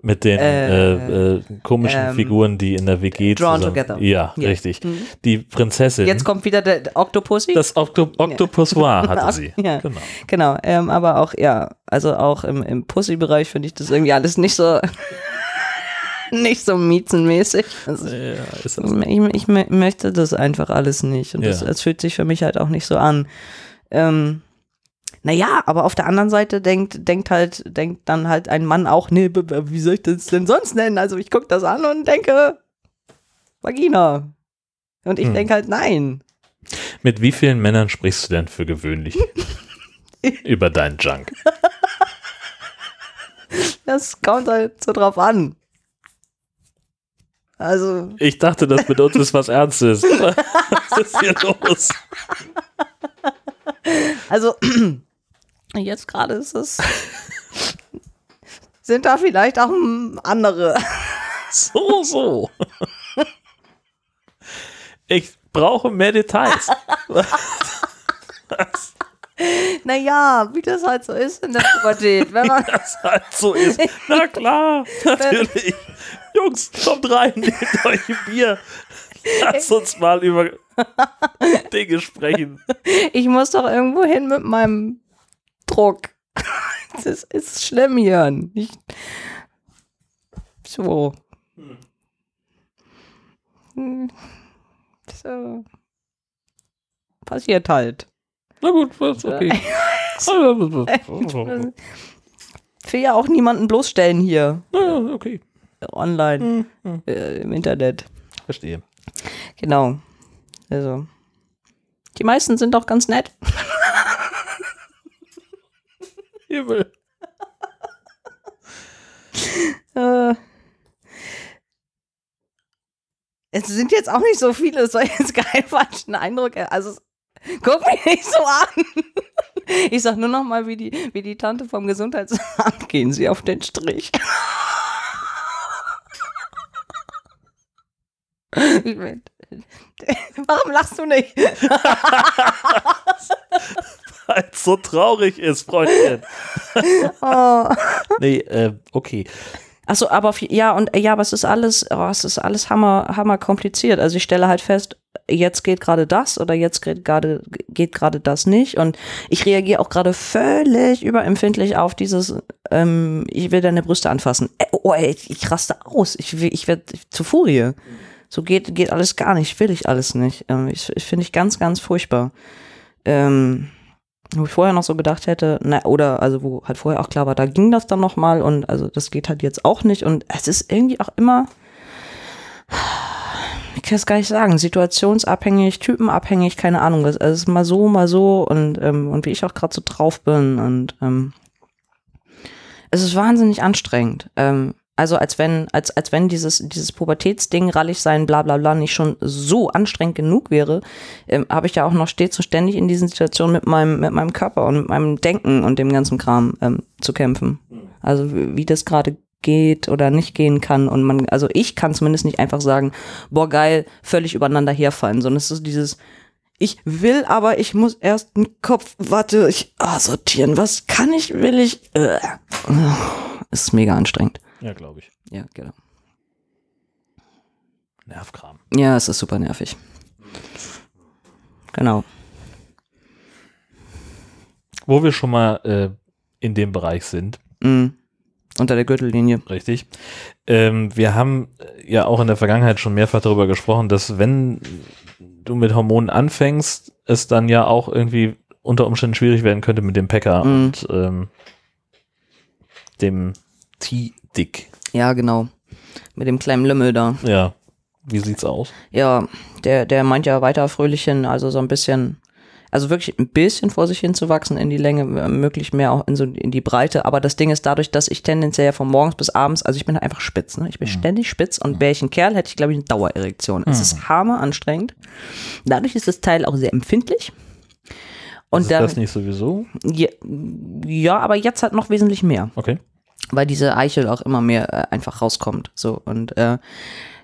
Mit den Äh, äh, äh, komischen ähm, Figuren, die in der WG Drawn zusammen- Together. Ja, Ja. richtig. Mhm. Die Prinzessin. Jetzt kommt wieder der Octopussy. das Octo Octopussoir hatte sie. Ja. Genau. Genau, ähm, aber auch, ja, also auch im, im Pussy-Bereich finde ich das irgendwie alles nicht so, nicht so miezenmäßig. Also Ja, ich, ich mö- möchte das einfach alles nicht und Ja. es fühlt sich für mich halt auch nicht so an. Ähm, naja, aber auf der anderen Seite denkt, denkt halt, denkt dann halt ein Mann auch, nee, wie soll ich das denn sonst nennen? Also ich gucke das an und denke, Vagina. Und ich Hm. denke halt, nein. Mit wie vielen Männern sprichst du denn für gewöhnlich über deinen Junk? Das kommt halt so drauf an. Also, Ich dachte, das mit uns ist was Ernstes. Was ist hier los? also jetzt gerade ist es. Sind da vielleicht auch andere? So, so. Ich brauche mehr Details. Naja, wie das halt so ist in der Pubertät. Wenn man, das halt so ist. Na klar, natürlich. Jungs, kommt rein, nehmt euch ein Bier. Lass uns mal über Dinge sprechen. ich muss doch irgendwo hin mit meinem Druck. Das ist schlimm hier. Ich, so. Hm. So. Passiert halt. Na gut, ist okay. Ich will ja auch niemanden bloßstellen hier. Ja, okay, Online, äh, im Internet. verstehe. Genau. Also. Die meisten sind auch ganz nett. Himmel. Äh, es sind jetzt auch nicht so viele, es soll jetzt keinen falschen Eindruck. Also, guck mich nicht so an. Ich sag nur noch mal, wie die, wie die Tante vom Gesundheitsamt. Gehen Sie auf den Strich. Warum lachst du nicht? Es so traurig ist, Freundchen. Oh. Nee, äh, okay. Achso, aber ja, und ja, aber es ist alles, oh, es ist alles hammer, hammer kompliziert. Also ich stelle halt fest, jetzt geht gerade das oder jetzt geht gerade geht gerade das nicht. Und ich reagiere auch gerade völlig überempfindlich auf dieses, ähm, ich will deine Brüste anfassen. Äh, Oh, ey, ich raste aus. Ich, ich werde zu Furie. So geht, geht alles gar nicht, will ich alles nicht. Ähm, ich ich finde ich ganz, ganz furchtbar. Ähm, wo ich vorher noch so gedacht hätte, na, oder also wo halt vorher auch klar war, da ging das dann noch mal und also das geht halt jetzt auch nicht und es ist irgendwie auch immer, ich kann es gar nicht sagen, situationsabhängig, typenabhängig, keine Ahnung, es ist mal so, mal so und, ähm, und wie ich auch gerade so drauf bin und ähm, es ist wahnsinnig anstrengend. Ähm, also als wenn, als, als wenn dieses, dieses Pubertätsding, rallig sein, bla bla bla, nicht schon so anstrengend genug wäre, ähm, habe ich ja auch noch stets und ständig in diesen Situationen mit meinem, mit meinem Körper und mit meinem Denken und dem ganzen Kram ähm, zu kämpfen. Also wie wie das gerade geht oder nicht gehen kann. Und man, also ich kann zumindest nicht einfach sagen, boah, geil, völlig übereinander herfallen, sondern es ist dieses, ich will, aber ich muss erst einen Kopf, warte, ich, ah, sortieren, was kann ich, will ich, äh. Ist mega anstrengend. Ja, glaube ich. Ja, genau. Nervkram. Ja, es ist super nervig. Genau. Wo wir schon mal äh, in dem Bereich sind, Mm. Unter der Gürtellinie. richtig. Ähm, wir haben äh, ja auch in der Vergangenheit schon mehrfach darüber gesprochen, dass wenn du mit Hormonen anfängst, es dann ja auch irgendwie unter Umständen schwierig werden könnte mit dem Packer Mhm. und ähm, dem T-Dick. Ja, genau. Mit dem kleinen Lümmel da. Ja. Wie sieht's aus? Ja, der, der meint ja weiter Fröhlichen, also so ein bisschen. Also wirklich ein bisschen vor sich hin zu wachsen in die Länge, äh, möglich mehr auch in, so in die Breite. Aber das Ding ist dadurch, dass ich tendenziell ja von morgens bis abends, also ich bin halt einfach spitz, ne? Ich bin ständig spitz und wäre ich ein Kerl, hätte ich, glaube ich, eine Dauererektion. Es ist hammer anstrengend. Dadurch ist das Teil auch sehr empfindlich. Und ist da, das nicht sowieso? ja, ja, aber jetzt halt noch wesentlich mehr Okay. Weil diese Eichel auch immer mehr äh, einfach rauskommt. So und äh,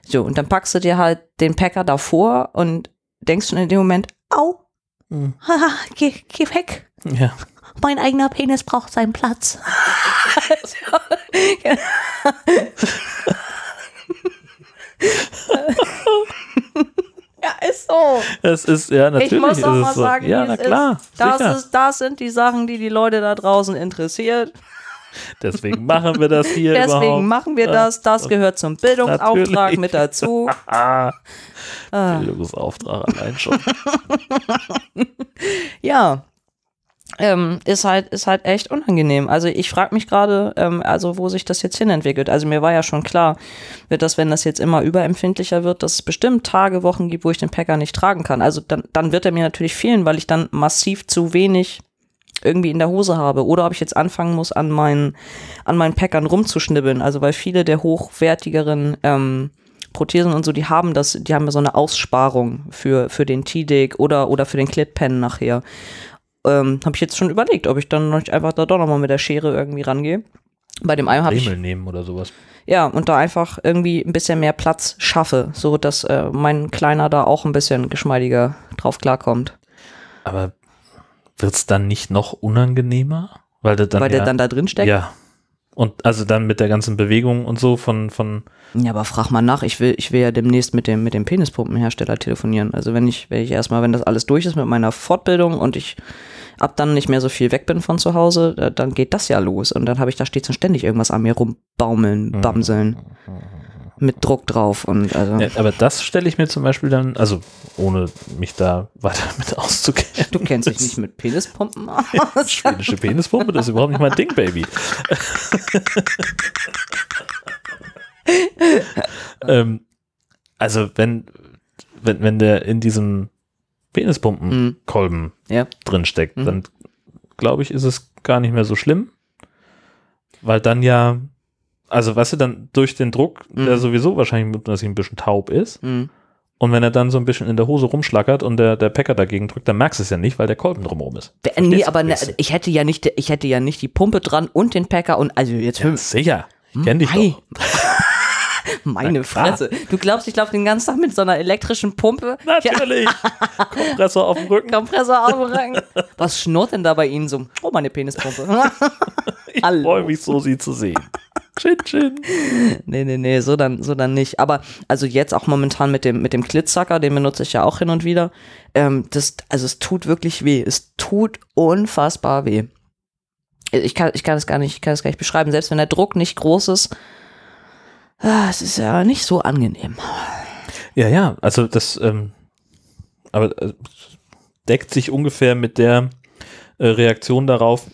so und dann packst du dir halt den Packer davor und denkst schon in dem Moment, au, haha, geh, geh weg. Ja. Mein eigener Penis braucht seinen Platz. ja, ist so. Es ist, ja, natürlich ich muss auch mal so. sagen, ja, na klar. ist. Das, ist, das sind die Sachen, die die Leute da draußen interessiert. Deswegen machen wir das hier Deswegen überhaupt. machen wir das. Das gehört zum Bildungsauftrag Natürlich. mit dazu. Ah, Bildungsauftrag allein schon. Ja. Ähm, ist halt ist halt echt unangenehm. Also ich frage mich gerade, ähm, also wo sich das jetzt hinentwickelt. Also mir war ja schon klar, wird das, wenn das jetzt immer überempfindlicher wird, dass es bestimmt Tage, Wochen gibt, wo ich den Packer nicht tragen kann. Also dann, dann wird er mir natürlich fehlen, weil ich dann massiv zu wenig irgendwie in der Hose habe oder ob ich jetzt anfangen muss, an meinen, an meinen Packern rumzuschnibbeln. Also weil viele der hochwertigeren ähm, Prothesen und so, die haben das, die haben ja so eine Aussparung für, für den T-Dick oder, oder für den Clip-Pen nachher. Ähm, habe ich jetzt schon überlegt, ob ich dann noch nicht einfach da doch nochmal mit der Schere irgendwie rangehe. Bei dem einen habe ich nehmen oder sowas. ja, und da einfach irgendwie ein bisschen mehr Platz schaffe, so dass äh, mein Kleiner da auch ein bisschen geschmeidiger drauf klarkommt. Aber wird es dann nicht noch unangenehmer? Weil der dann, weil ja, der dann da drin steckt. Ja. Und also dann mit der ganzen Bewegung und so von, von Ja, aber frag mal nach, ich will, ich will ja demnächst mit dem, mit dem Penispumpenhersteller telefonieren. Also wenn ich, wenn ich erstmal, wenn das alles durch ist mit meiner Fortbildung und ich ab dann nicht mehr so viel weg bin von zu Hause, da- dann geht das ja los. Und dann habe ich da stets und ständig irgendwas an mir rumbaumeln, bamseln. Mit Druck drauf und also. Ja, aber das stelle ich mir zum Beispiel dann, also ohne mich da weiter mit auszukennen. Du kennst dich nicht mit Penispumpen aus. Schwedische Penispumpe, das ist überhaupt nicht mein Ding, Baby. ähm, also wenn, wenn, wenn der in diesem Penispumpenkolben Ja. drin steckt, Mhm. dann glaube ich, ist es gar nicht mehr so schlimm, weil dann ja, also weißt du, dann durch den Druck, der Mhm. sowieso wahrscheinlich dass ein bisschen taub ist, Mhm. und wenn er dann so ein bisschen in der Hose rumschlackert und der, der Packer dagegen drückt, dann merkst du es ja nicht, weil der Kolben drumherum ist. Nee, Verstehst du? aber ne, ich hätte ja nicht, ich hätte ja nicht die Pumpe dran und den Packer und also jetzt Ja, sicher. Ich kenn dich Mei. doch. Meine. Fresse. Du glaubst, ich laufe den ganzen Tag mit so einer elektrischen Pumpe? Natürlich. Kompressor auf dem Rücken. Kompressor aufrein. Was schnurrt denn da bei Ihnen so? Oh, meine Penispumpe. Ich freue mich so, sie zu sehen. Chin. nee, nee, nee, so dann, so dann nicht. Aber also jetzt auch momentan mit dem, mit dem Klitzacker, den benutze ich ja auch hin und wieder. Ähm, das, also es tut wirklich weh. Es tut unfassbar weh. Ich kann, ich kann es gar nicht, ich kann es gar nicht beschreiben. Selbst wenn der Druck nicht groß ist, ah, es ist ja nicht so angenehm. Ja, ja, also das, ähm, aber äh, deckt sich ungefähr mit der äh, Reaktion darauf,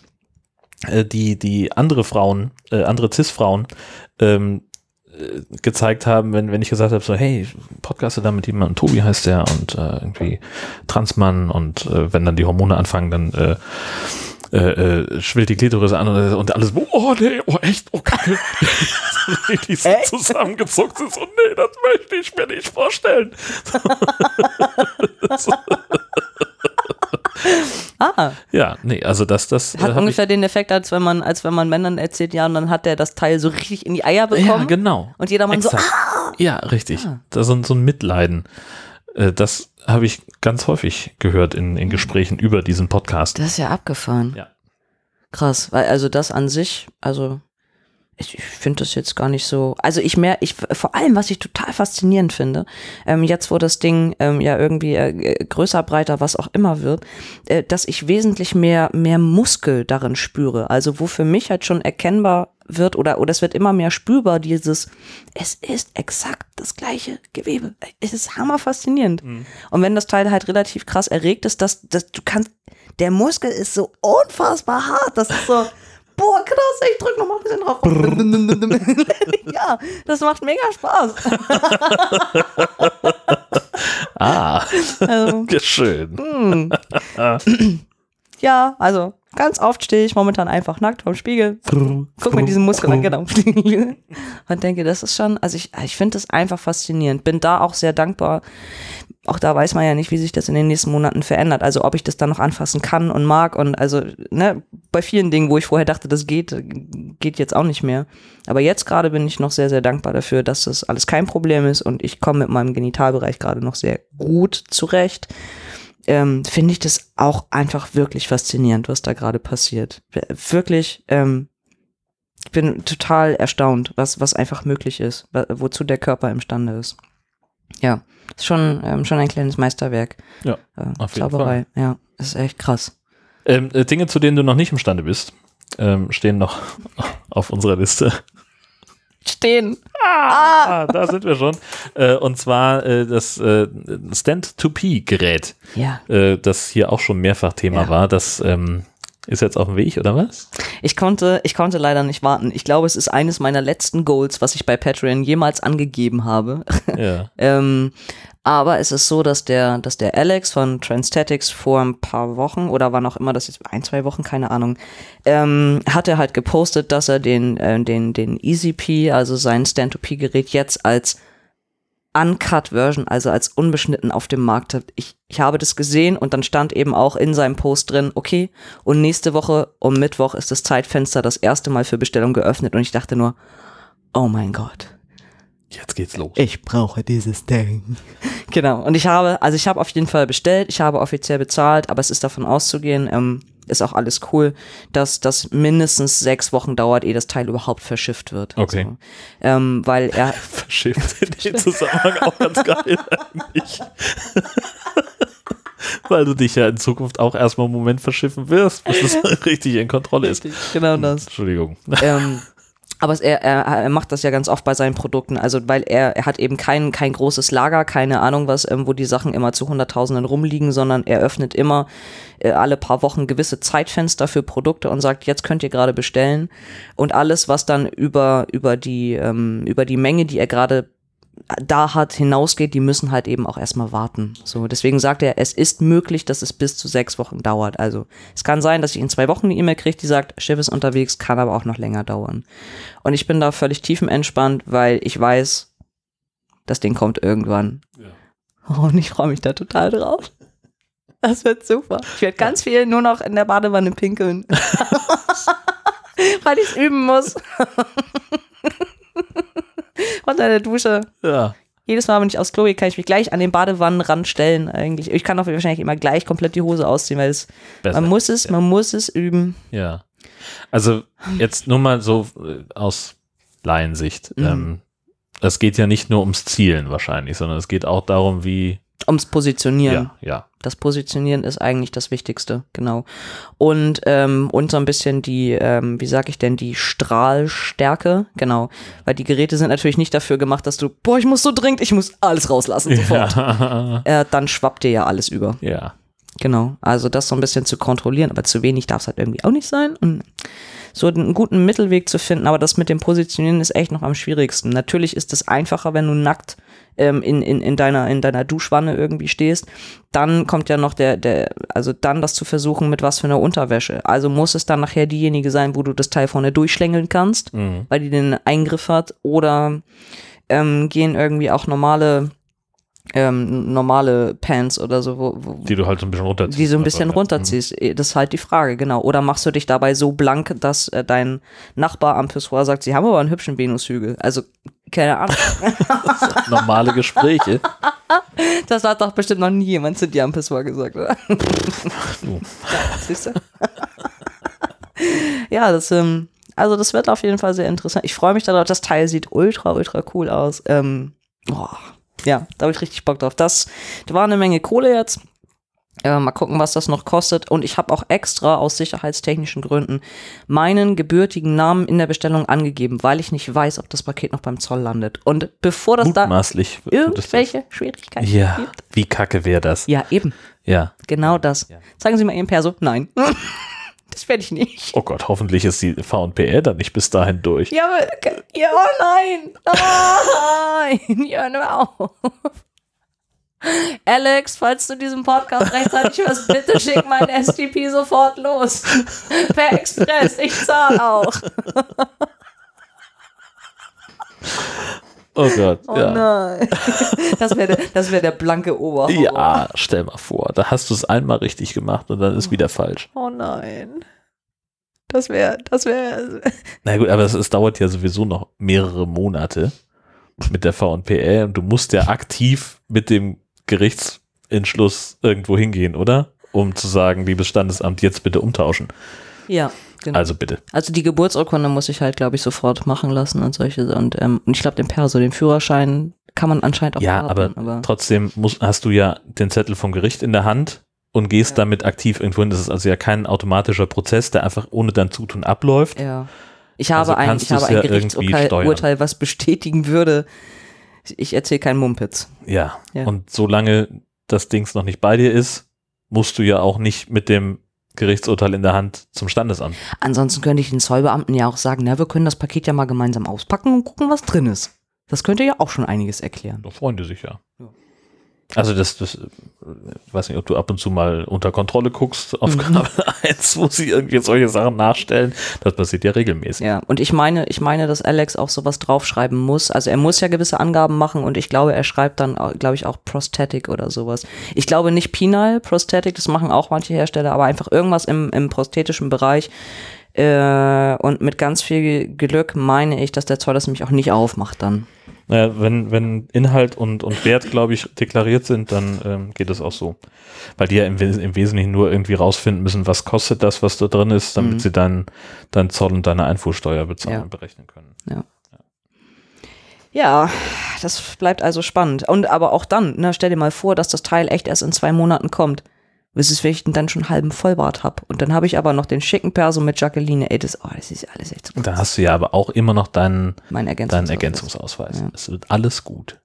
äh, die, die andere Frauen, äh, andere Cis-Frauen ähm, äh, gezeigt haben, wenn, wenn ich gesagt habe, so, hey, podcaste da mit jemandem, Tobi heißt der und äh, irgendwie Transmann und äh, wenn dann die Hormone anfangen, dann äh, äh, äh, schwillt die Klitoris an und, und alles, oh nee, oh echt, oh kacke. die sind Echt? zusammengezuckt sind, so, nee, das möchte ich mir nicht vorstellen. Ah, Ja, nee, also das, das hat äh, ungefähr den Effekt, als wenn man, als wenn man Männern erzählt, ja, und dann hat der das Teil so richtig in die Eier bekommen. Ja, genau. Und jedermann so, Exakt. ah, Ja, richtig. Ah. Das ist so ein Mitleiden. Äh, Das habe ich ganz häufig gehört in, in Gesprächen über diesen Podcast. das ist ja abgefahren. Ja. Krass, weil also das an sich, also ich, ich finde das jetzt gar nicht so. Also ich mehr, ich vor allem, was ich total faszinierend finde, ähm, jetzt wo das Ding ähm, ja irgendwie äh, größer, breiter, was auch immer wird, äh, dass ich wesentlich mehr mehr Muskel darin spüre. Also wo für mich halt schon erkennbar wird oder oder es wird immer mehr spürbar dieses, es ist exakt das gleiche Gewebe. Es ist hammer faszinierend. Und wenn das Teil halt relativ krass erregt ist, dass, dass du kannst, der Muskel ist so unfassbar hart. Das ist so, boah, krass, ich drück noch mal ein bisschen drauf. ja, das macht mega Spaß. Ah, Also, schön. ja, also ganz oft stehe ich momentan einfach nackt vorm Spiegel, guck mir diesen Muskel an, genau. Und denke, das ist schon, also ich, ich finde das einfach faszinierend. Bin da auch sehr dankbar. Auch da weiß man ja nicht, wie sich das in den nächsten Monaten verändert. Also ob ich das dann noch anfassen kann und mag. Und also, ne, bei vielen Dingen, wo ich vorher dachte, das geht, geht jetzt auch nicht mehr. Aber jetzt gerade bin ich noch sehr, sehr dankbar dafür, dass das alles kein Problem ist und ich komme mit meinem Genitalbereich gerade noch sehr gut zurecht ähm, finde ich das auch einfach wirklich faszinierend, was da gerade passiert. Wirklich, ähm, ich bin total erstaunt, was, was einfach möglich ist, wozu der Körper imstande ist. Ja, ist schon, ähm, schon ein kleines Meisterwerk. Ja, äh, auf jeden Zauberei. Ja, ist echt krass. Ähm, äh, Dinge, zu denen du noch nicht imstande bist, ähm, stehen noch auf unserer Liste. Stehen. Ah, da sind wir schon. Äh, und zwar äh, das äh, Stand-to-P-Gerät, Ja. äh, das hier auch schon mehrfach Thema Ja. war. Das ähm, ist jetzt auf dem Weg, oder was? Ich konnte, ich konnte leider nicht warten. Ich glaube, es ist eines meiner letzten Goals, was ich bei Patreon jemals angegeben habe. Ja. Ähm, aber es ist so, dass der, dass der Alex von Transtatics vor ein paar Wochen oder wann auch immer das jetzt, ein, zwei Wochen, keine Ahnung, ähm, hat er halt gepostet, dass er den, äh, den, den EasyP, also sein Stand-to-P-Gerät jetzt als Uncut-Version, also als unbeschnitten auf dem Markt hat. Ich, ich habe das gesehen und dann stand eben auch in seinem Post drin, okay, und nächste Woche um Mittwoch ist das Zeitfenster das erste Mal für Bestellung geöffnet und ich dachte nur, oh mein Gott. Jetzt geht's los. Ich brauche dieses Ding. Genau. Und ich habe, also ich habe auf jeden Fall bestellt, ich habe offiziell bezahlt, aber es ist davon auszugehen, ähm, ist auch alles cool, dass das mindestens sechs Wochen dauert, ehe das Teil überhaupt verschifft wird. Okay. Also, ähm, weil er, Verschifft in dem Zusammenhang auch ganz geil eigentlich. Weil du dich ja in Zukunft auch erstmal einen Moment verschiffen wirst, bis es richtig in Kontrolle ist. genau das. Entschuldigung. ähm, aber er, er, er macht das ja ganz oft bei seinen Produkten, also weil er, er hat eben kein, kein großes Lager, keine Ahnung was, ähm, wo die Sachen immer zu Hunderttausenden rumliegen, sondern er öffnet immer äh, alle paar Wochen gewisse Zeitfenster für Produkte und sagt, jetzt könnt ihr gerade bestellen. Und alles, was dann über, über, die, ähm, über die Menge, die er gerade da hat, hinausgeht, die müssen halt eben auch erstmal warten. So, deswegen sagt er, es ist möglich, dass es bis zu sechs Wochen dauert. Also es kann sein, dass ich in zwei Wochen eine E-Mail kriege, die sagt, Schiff ist unterwegs, kann aber auch noch länger dauern. Und ich bin da völlig tiefenentspannt, weil ich weiß, das Ding kommt irgendwann. Oh, und ich freue mich da total drauf. Das wird super. Ich werde ganz viel nur noch in der Badewanne pinkeln. weil ich es üben muss. Unter der Dusche. Ja. Jedes Mal, wenn ich aufs Klo gehe, kann ich mich gleich an den Badewannenrand stellen eigentlich. Ich kann auch wahrscheinlich immer gleich komplett die Hose ausziehen, weil es, Besser. man muss es, man muss es üben. Ja. Also jetzt nur mal so äh, aus Laiensicht. Mhm. Ähm, es geht ja nicht nur ums Zielen wahrscheinlich, sondern es geht auch darum, wie. Ums Positionieren. Ja, ja. Das Positionieren ist eigentlich das Wichtigste, genau. Und, ähm, und so ein bisschen die, ähm, wie sag ich denn, die Strahlstärke, genau. Weil die Geräte sind natürlich nicht dafür gemacht, dass du, boah, ich muss so dringend, ich muss alles rauslassen sofort. Ja. Äh, dann schwappt dir ja alles über. ja. Genau, also das so ein bisschen zu kontrollieren, aber zu wenig darf es halt irgendwie auch nicht sein. Und so einen guten Mittelweg zu finden, aber das mit dem Positionieren ist echt noch am schwierigsten. Natürlich ist es einfacher, wenn du nackt ähm, in, in, in, deiner, in deiner Duschwanne irgendwie stehst. Dann kommt ja noch der, der, also dann das zu versuchen mit was für einer Unterwäsche. Also muss es dann nachher diejenige sein, wo du das Teil vorne durchschlängeln kannst, Mhm. weil die den Eingriff hat. Oder ähm, gehen irgendwie auch normale ähm, normale Pants oder so, wo, wo, Die du halt so ein bisschen runterziehst. die so ein bisschen Also, runterziehst. Das ist halt die Frage, genau. Oder machst du dich dabei so blank, dass äh, dein Nachbar am Pissoir sagt, sie haben aber einen hübschen Venushügel. Also, keine Ahnung. mhm. Normale Gespräche. Das hat doch bestimmt noch nie jemand zu dir am Pissoir gesagt, oder? Du. Ja, siehst du? ja, das, ähm, also das wird auf jeden Fall sehr interessant. Ich freue mich darauf. Das Teil sieht ultra, ultra cool aus. Ähm, boah, ja, da habe ich richtig Bock drauf. Das, da war eine Menge Kohle jetzt. Äh, mal gucken, was das noch kostet. Und ich habe auch extra aus sicherheitstechnischen Gründen meinen gebürtigen Namen in der Bestellung angegeben, weil ich nicht weiß, ob das Paket noch beim Zoll landet. Und bevor das da Mutmaßlich. das. irgendwelche Schwierigkeiten Ja, gibt. wie kacke wäre das? Ja, eben. Ja. Genau das. Ja. Zeigen Sie mal Ihren Perso. Nein. das werde ich nicht. Oh Gott, hoffentlich ist die VPR dann nicht bis dahin durch. Ja, aber, ja, oh nein. Nein. Ja, hör auf. Alex, falls du diesen Podcast rechtzeitig hörst, bitte schick mein STP sofort los. Per Express, ich zahle auch. Oh Gott. Oh ja. nein. Das wäre der, das wär der blanke Oberhauer. ja, stell mal vor, da hast du es einmal richtig gemacht und dann ist wieder falsch. Oh nein. Das wäre, das wäre. Na gut, aber es, es dauert ja sowieso noch mehrere Monate mit der VNPL und du musst ja aktiv mit dem Gerichtsentschluss irgendwo hingehen, oder? Um zu sagen, liebes Standesamt, jetzt bitte umtauschen. Ja, genau. Also bitte. Also die Geburtsurkunde muss ich halt, glaube ich, sofort machen lassen und solche. Und, ähm, und ich glaube, den Perso, den Führerschein kann man anscheinend auch Ja, warten, aber, trotzdem musst, hast du ja den Zettel vom Gericht in der Hand und gehst Ja. damit aktiv irgendwo hin. Das ist also ja kein automatischer Prozess, der einfach ohne dein Zutun abläuft. Ja. Ich habe Also ein, ich habe ein ja Gerichtsurteil. Urteil, was bestätigen würde, ich erzähle keinen Mumpitz. Ja. Ja. Und solange das Dings noch nicht bei dir ist, musst du ja auch nicht mit dem Gerichtsurteil in der Hand zum Standesamt. Ansonsten könnte ich den Zollbeamten ja auch sagen, na, wir können das Paket ja mal gemeinsam auspacken und gucken, was drin ist. Das könnte ja auch schon einiges erklären. Da freuen die sich ja. Ja. Also das, das, ich weiß nicht, ob du ab und zu mal unter Kontrolle guckst Mhm. auf Kanal 1, wo sie irgendwie solche Sachen nachstellen. Das passiert ja regelmäßig. Ja, und ich meine, ich meine, dass Alex auch sowas draufschreiben muss. Also er muss ja gewisse Angaben machen und ich glaube, er schreibt dann, glaube ich, auch Prosthetic oder sowas. Ich glaube nicht Penal, Prosthetic, das machen auch manche Hersteller, aber einfach irgendwas im, im prosthetischen Bereich. Äh, und mit ganz viel Glück meine ich, dass der Zoll das nämlich auch nicht aufmacht dann. Naja, wenn, wenn Inhalt und, und Wert, glaube ich, deklariert sind, dann ähm, geht es auch so. Weil die ja im, im Wesentlichen nur irgendwie rausfinden müssen, was kostet das, was da drin ist, damit Mhm. sie dann dein Zoll und deine Einfuhrsteuer bezahlen Ja. berechnen können. Ja, das bleibt also spannend. Und aber auch dann, ne, stell dir mal vor, dass das Teil echt erst in zwei Monaten kommt. Bis es ich dann schon halben Vollbart hab. Und dann habe ich aber noch den schicken Perso mit Jacqueline. Ey, das, oh, das ist alles echt so Und dann hast du ja aber auch immer noch deinen, mein deinen Ergänzungsausweis. Ergänzungsausweis. Ja. Es wird alles gut.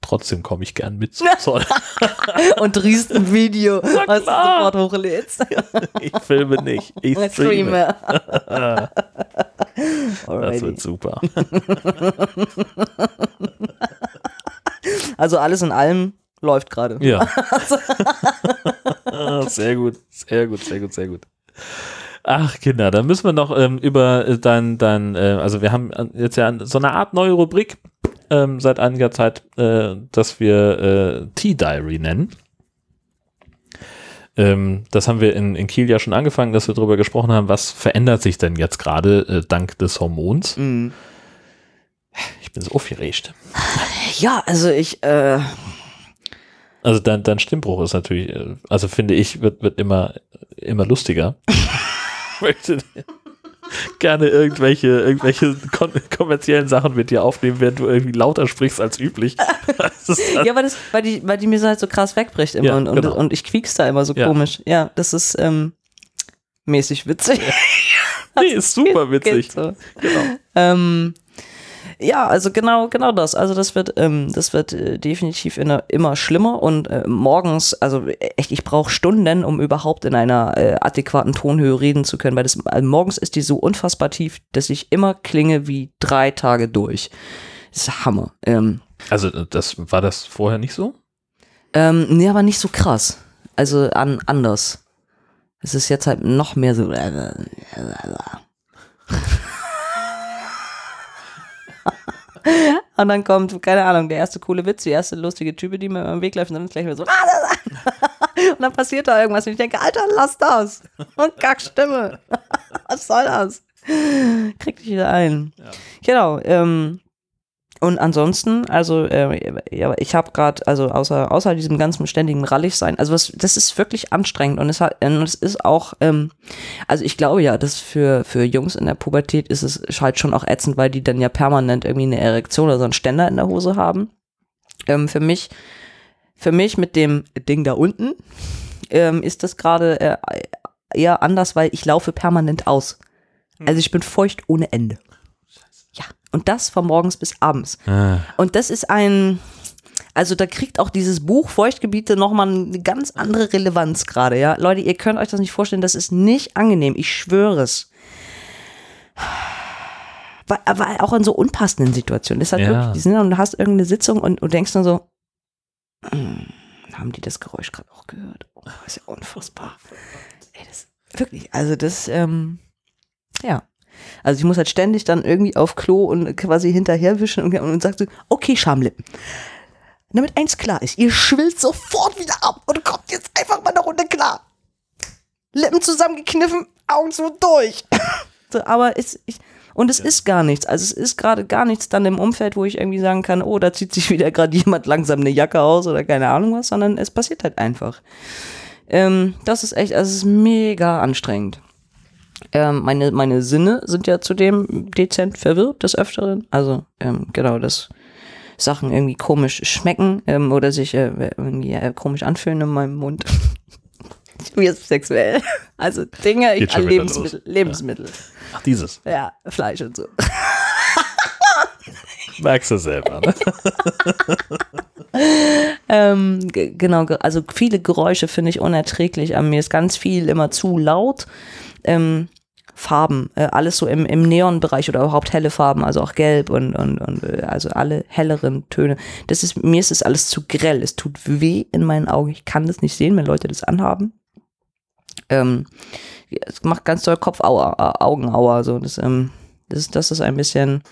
Trotzdem komme ich gern mit zum Zoll. Und drehst ein Video, was du sofort hochlädst. ich filme nicht. Ich streame. Das wird super. Also alles in allem läuft gerade. Ja. Ah, sehr gut, sehr gut, sehr gut, sehr gut. Ach, Kinder, dann müssen wir noch ähm, über äh, dein, dein äh, also wir haben äh, jetzt ja so eine Art neue Rubrik ähm, seit einiger Zeit, äh, dass wir äh, Tea Diary nennen. Ähm, das haben wir in, in Kiel ja schon angefangen, dass wir darüber gesprochen haben, was verändert sich denn jetzt gerade äh, dank des Hormons. Mhm. Ich bin so aufgeregt. Ja, also ich, äh, Also dein, dein Stimmbruch ist natürlich, äh, also finde ich, wird, wird immer, immer lustiger. Ich möchte gerne irgendwelche, irgendwelche kommerziellen Sachen mit dir aufnehmen, während du irgendwie lauter sprichst als üblich. Ja, weil, das, weil, die, weil die mir so halt so krass wegbricht immer Ja, und, und, genau. und ich quiek's da immer so Ja. komisch. Ja, das ist ähm, mäßig witzig. nee, ist super Geht witzig. so. Genau. Ähm, ja, also genau, genau das. Also das wird, ähm, das wird äh, definitiv in der, immer schlimmer und äh, morgens, also echt, ich brauche Stunden, um überhaupt in einer äh, adäquaten Tonhöhe reden zu können, weil das also morgens ist die so unfassbar tief, dass ich immer klinge wie drei Tage durch. Das ist Hammer. Ähm, Also äh, das war das vorher nicht so? ähm, nee, aber nicht so krass. Also an, anders. Es ist jetzt halt noch mehr so. Und dann kommt, keine Ahnung, der erste coole Witz, die erste lustige Type, die mir im Weg läuft und dann ist gleich wieder so. Und dann passiert da irgendwas und ich denke, Alter, lass das. Und Kackstimme. Was soll das? Krieg dich wieder ein. Genau. Ähm, und ansonsten, also äh, ja, ich habe gerade, also außer, außer diesem ganzen ständigen Rallig sein, also was, das ist wirklich anstrengend und es hat, und es ist auch, ähm, also ich glaube ja, dass für, für Jungs in der Pubertät ist es halt schon auch ätzend, weil die dann ja permanent irgendwie eine Erektion oder so einen Ständer in der Hose haben. Ähm, für mich, für mich mit dem Ding da unten ähm, ist das gerade äh, eher anders, weil ich laufe permanent aus. Also ich bin feucht ohne Ende. Und das von morgens bis abends. Ah, Und das ist ein, also da kriegt auch dieses Buch Feuchtgebiete nochmal eine ganz andere Relevanz gerade, ja. Leute, ihr könnt euch das nicht vorstellen, das ist nicht angenehm, ich schwöre es. weil, weil auch in so unpassenden Situationen. Das ist halt Ja. wirklich, die sind dann, und du hast irgendeine Sitzung und, und denkst dann so, "Hm, haben die das Geräusch gerade auch gehört? Oh, ist ja unfassbar. Ey, das wirklich, also das, ähm, ja. Also ich muss halt ständig dann irgendwie auf Klo und quasi hinterherwischen und, und sagt so, okay, Schamlippen. Damit eins klar ist, ihr schwillt sofort wieder ab und kommt jetzt einfach mal eine Runde klar. Lippen zusammengekniffen, Augen zu durch. so, aber es, ich, und es ist gar nichts. Also es ist gerade gar nichts dann im Umfeld, wo ich irgendwie sagen kann, oh, da zieht sich wieder gerade jemand langsam eine Jacke aus oder keine Ahnung was, sondern es passiert halt einfach. Ähm, das ist echt, also es ist mega anstrengend. Ähm, meine, meine Sinne sind ja zudem dezent verwirrt des Öfteren. Also, ähm, genau, dass Sachen irgendwie komisch schmecken ähm, oder sich äh, irgendwie äh, komisch anfühlen in meinem Mund. Mir ist sexuell. Also Dinge, ich, wieder Lebensmittel. Lebensmittel. Ach, dieses. Ja. Fleisch und so. Merkst du selber, ne? Ähm, ge- genau, ge- also viele Geräusche finde ich unerträglich. An mir ist ganz viel immer zu laut. Ähm, Farben, äh, alles so im, im Neonbereich oder überhaupt helle Farben, also auch gelb und, und, und äh, also alle helleren Töne. Das ist, mir ist das alles zu grell. Es tut weh in meinen Augen. Ich kann das nicht sehen, wenn Leute das anhaben. Ähm, es macht ganz doll Kopfauer, äh, Augenauer. So. Das, ähm, das, das ist ein bisschen,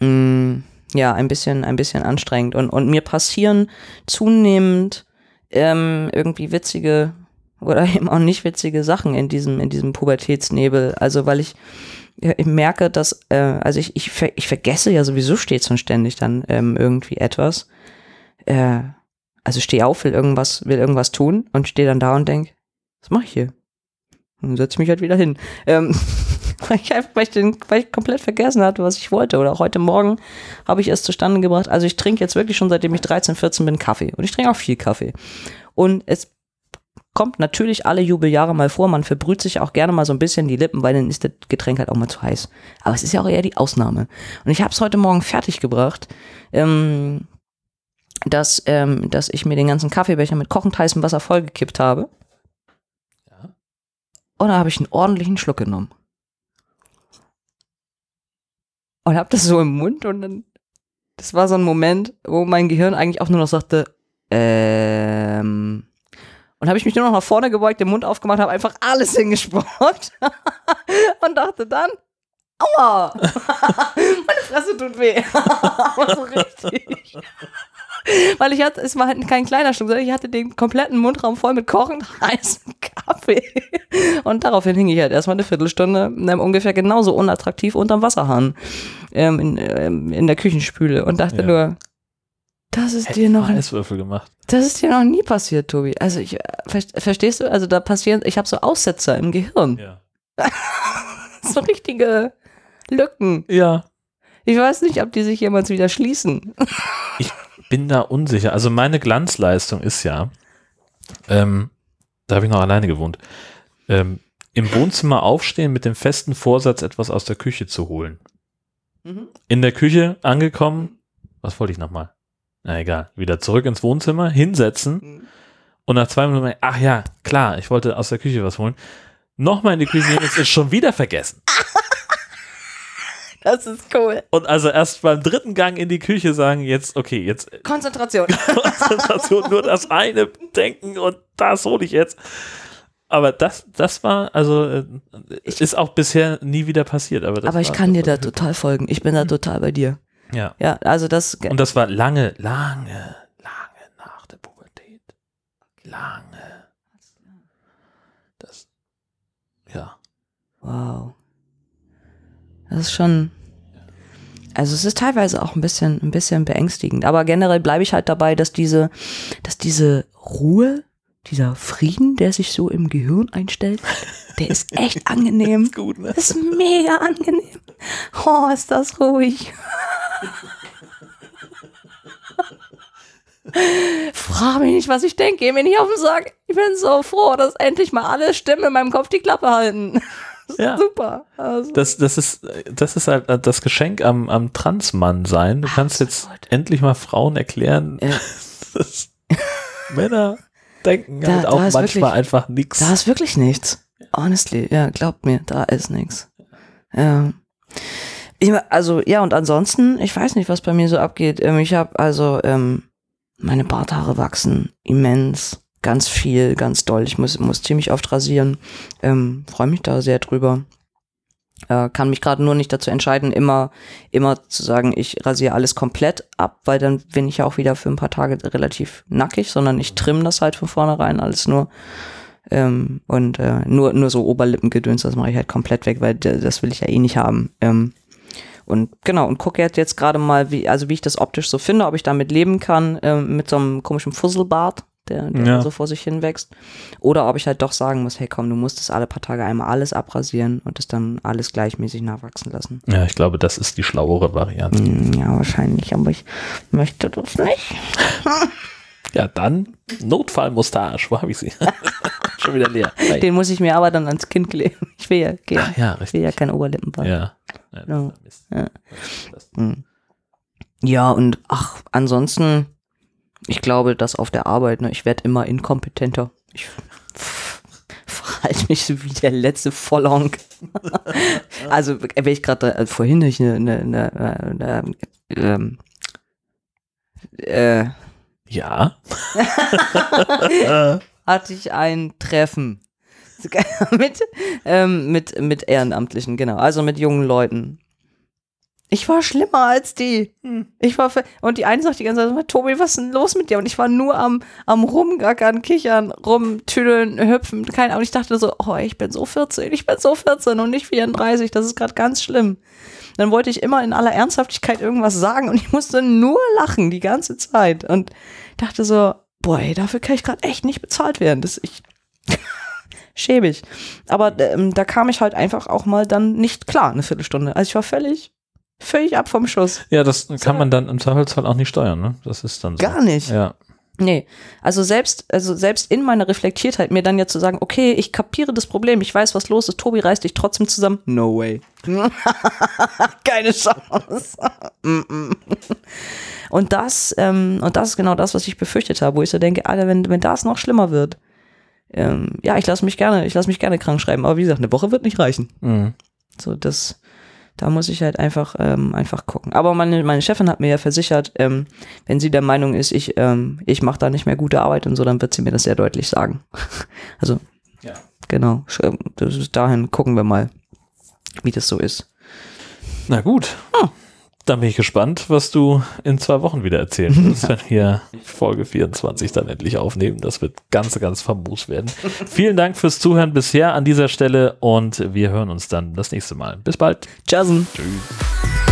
mh, ja, ein bisschen, ein bisschen anstrengend. Und, und mir passieren zunehmend ähm, irgendwie witzige oder eben auch nicht witzige Sachen in diesem, in diesem Pubertätsnebel. Also weil ich, ich merke, dass, äh, also ich, ich, ver ich vergesse ja sowieso stets und ständig dann ähm, irgendwie etwas. Äh, also stehe auf, will irgendwas, will irgendwas tun und stehe dann da und denk, was mache ich hier? Dann setze ich mich halt wieder hin. Ähm, weil, ich einfach, weil, ich den, weil ich komplett vergessen hatte, was ich wollte. Oder auch heute Morgen habe ich es zustande gebracht. Also ich trinke jetzt wirklich schon seitdem ich 13, 14 bin Kaffee. Und ich trinke auch viel Kaffee. Und es kommt natürlich alle Jubeljahre mal vor. Man verbrüht sich auch gerne mal so ein bisschen die Lippen, weil dann ist das Getränk halt auch mal zu heiß. Aber es ist ja auch eher die Ausnahme. Und ich habe es heute Morgen fertig gebracht, ähm, dass, ähm, dass ich mir den ganzen Kaffeebecher mit kochend heißem Wasser vollgekippt habe. Ja. Und da habe ich einen ordentlichen Schluck genommen. Und habe das so im Mund und dann, das war so ein Moment, wo mein Gehirn eigentlich auch nur noch sagte, ähm, und habe ich mich nur noch nach vorne gebeugt, den Mund aufgemacht, habe einfach alles hingespuckt und dachte dann, aua, meine Fresse tut weh. Aber so richtig. Weil ich hatte, es war halt kein kleiner Schluck, sondern ich hatte den kompletten Mundraum voll mit kochend heißem Kaffee. Und daraufhin hing ich halt erstmal eine Viertelstunde ungefähr genauso unattraktiv unterm Wasserhahn ähm, in, ähm, in der Küchenspüle und dachte Ja. nur, das ist dir noch Eiswürfel gemacht. das ist dir noch nie passiert, Tobi. Also ich, äh, ver- verstehst du? Also da passieren, ich habe so Aussetzer im Gehirn. Ja. So richtige Lücken. Ja. Ich weiß nicht, ob die sich jemals wieder schließen. bin da unsicher. Also meine Glanzleistung ist ja, ähm, da habe ich noch alleine gewohnt, ähm, im Wohnzimmer aufstehen mit dem festen Vorsatz, etwas aus der Küche zu holen. In der Küche angekommen, was wollte ich nochmal? Na egal, wieder zurück ins Wohnzimmer, hinsetzen und nach zwei Minuten, ach ja, klar, ich wollte aus der Küche was holen. Nochmal in die Küche gehen, es ist schon wieder vergessen. Das ist cool. Und also erst beim dritten Gang in die Küche sagen, jetzt, okay, jetzt Konzentration. Konzentration, nur das eine denken und das hole ich jetzt. Aber das, das war, also, äh, ist auch bisher nie wieder passiert. Aber, Aber ich kann dir da total folgen. Ich bin da total bei dir. Ja. Ja, also das. Und das war lange, lange, lange nach der Pubertät. Lange. Das, ja. Wow. Das ist schon. Also es ist teilweise auch ein bisschen, ein bisschen beängstigend. Aber generell bleibe ich halt dabei, dass diese, dass diese Ruhe, dieser Frieden, der sich so im Gehirn einstellt, der ist echt angenehm. Gut, ne? Das ist mega angenehm. Oh, ist das ruhig. Frag mich nicht, was ich denke. Geh mir nicht auf den Sack. Ich bin so froh, dass endlich mal alle Stimmen in meinem Kopf die Klappe halten. Ja. Super. Also, Das, das, ist, das ist halt das Geschenk am, am Transmann sein. Du kannst jetzt endlich mal Frauen erklären, Ja. dass Männer denken Da- halt auch manchmal wirklich- einfach nichts. da ist wirklich nichts. Honestly, ja, glaubt mir, da ist nichts. Ja. Ich, also, ja, und ansonsten, ich weiß nicht, was bei mir so abgeht. Ähm, ich habe also, ähm, meine Barthaare wachsen immens, ganz viel, ganz doll. Ich muss, muss ziemlich oft rasieren. Ähm, Freue mich da sehr drüber. Äh, kann mich gerade nur nicht dazu entscheiden, immer, immer zu sagen, ich rasiere alles komplett ab, weil dann bin ich ja auch wieder für ein paar Tage relativ nackig, sondern ich trimme das halt von vornherein alles nur. Ähm, und äh, nur, nur so Oberlippengedöns, das mache ich halt komplett weg, weil das will ich ja eh nicht haben. Ähm, und genau, und gucke jetzt, jetzt gerade mal, wie, also wie ich das optisch so finde, ob ich damit leben kann, ähm, mit so einem komischen Fusselbart der, der Ja. so vor sich hin wächst. Oder ob ich halt doch sagen muss, hey komm, du musst das alle paar Tage einmal alles abrasieren und das dann alles gleichmäßig nachwachsen lassen. Ja, ich glaube, das ist die schlauere Variante. Hm, Ja, wahrscheinlich, aber ich möchte das nicht. Ja, dann Notfallmustache. Wo habe ich sie? Schon wieder leer. Den muss ich mir aber dann ans Kind kleben. Ich will ja, gehen. Ach ja, ich will ja kein Oberlippenbart. Ja. Ja. Ja. Ja. Das- Ja, und ach, ansonsten, ich glaube, dass auf der Arbeit, ne, ich werde immer inkompetenter. Ich verhalte mich so wie der letzte Vollhonk. also, wenn ich gerade, äh, vorhin ich eine, eine, eine, eine ähm, äh, Ja. hatte ich ein Treffen mit, ähm, mit, mit Ehrenamtlichen, genau, also mit jungen Leuten. Ich war schlimmer als die. Ich war und die eine sagt die ganze Zeit, Tobi, was ist denn los mit dir? Und ich war nur am, am rumgackern, kichern, rumtüdeln, hüpfen, keine Ahnung. Ich dachte so, oh, ich bin so 14, ich bin so 14 und nicht 34, das ist gerade ganz schlimm. Dann wollte ich immer in aller Ernsthaftigkeit irgendwas sagen und ich musste nur lachen die ganze Zeit und dachte so, boah, dafür kann ich gerade echt nicht bezahlt werden. Das ich schäbig. Aber ähm, da kam ich halt einfach auch mal dann nicht klar, eine Viertelstunde. Also ich war völlig, völlig ab vom Schuss. Ja, das kann man dann im Zweifelsfall auch nicht steuern, ne? Das ist dann so. Gar nicht. Ja. Nee, also selbst, also selbst in meiner Reflektiertheit mir dann jetzt zu sagen, okay, ich kapiere das Problem, ich weiß, was los ist, Tobi reißt dich trotzdem zusammen. No way. Keine Chance. Und das, ähm, und das ist genau das, was ich befürchtet habe, wo ich so denke, Alter, wenn, wenn das noch schlimmer wird, ähm, ja, ich lasse mich gerne, ich lasse mich gerne krank schreiben, aber wie gesagt, eine Woche wird nicht reichen. Mhm. So, das, da muss ich halt einfach, ähm, einfach gucken. Aber meine, meine Chefin hat mir ja versichert, ähm, wenn sie der Meinung ist, ich, ähm, ich mache da nicht mehr gute Arbeit und so, dann wird sie mir das sehr deutlich sagen. also, Ja. genau, ähm, das ist dahin gucken wir mal, wie das so ist. Na gut. Ah. Dann bin ich gespannt, was du in zwei Wochen wieder erzählen wirst, wenn wir Folge 24 dann endlich aufnehmen. Das wird ganz, ganz famos werden. Vielen Dank fürs Zuhören bisher an dieser Stelle und wir hören uns dann das nächste Mal. Bis bald. Tschüss. Tschüss.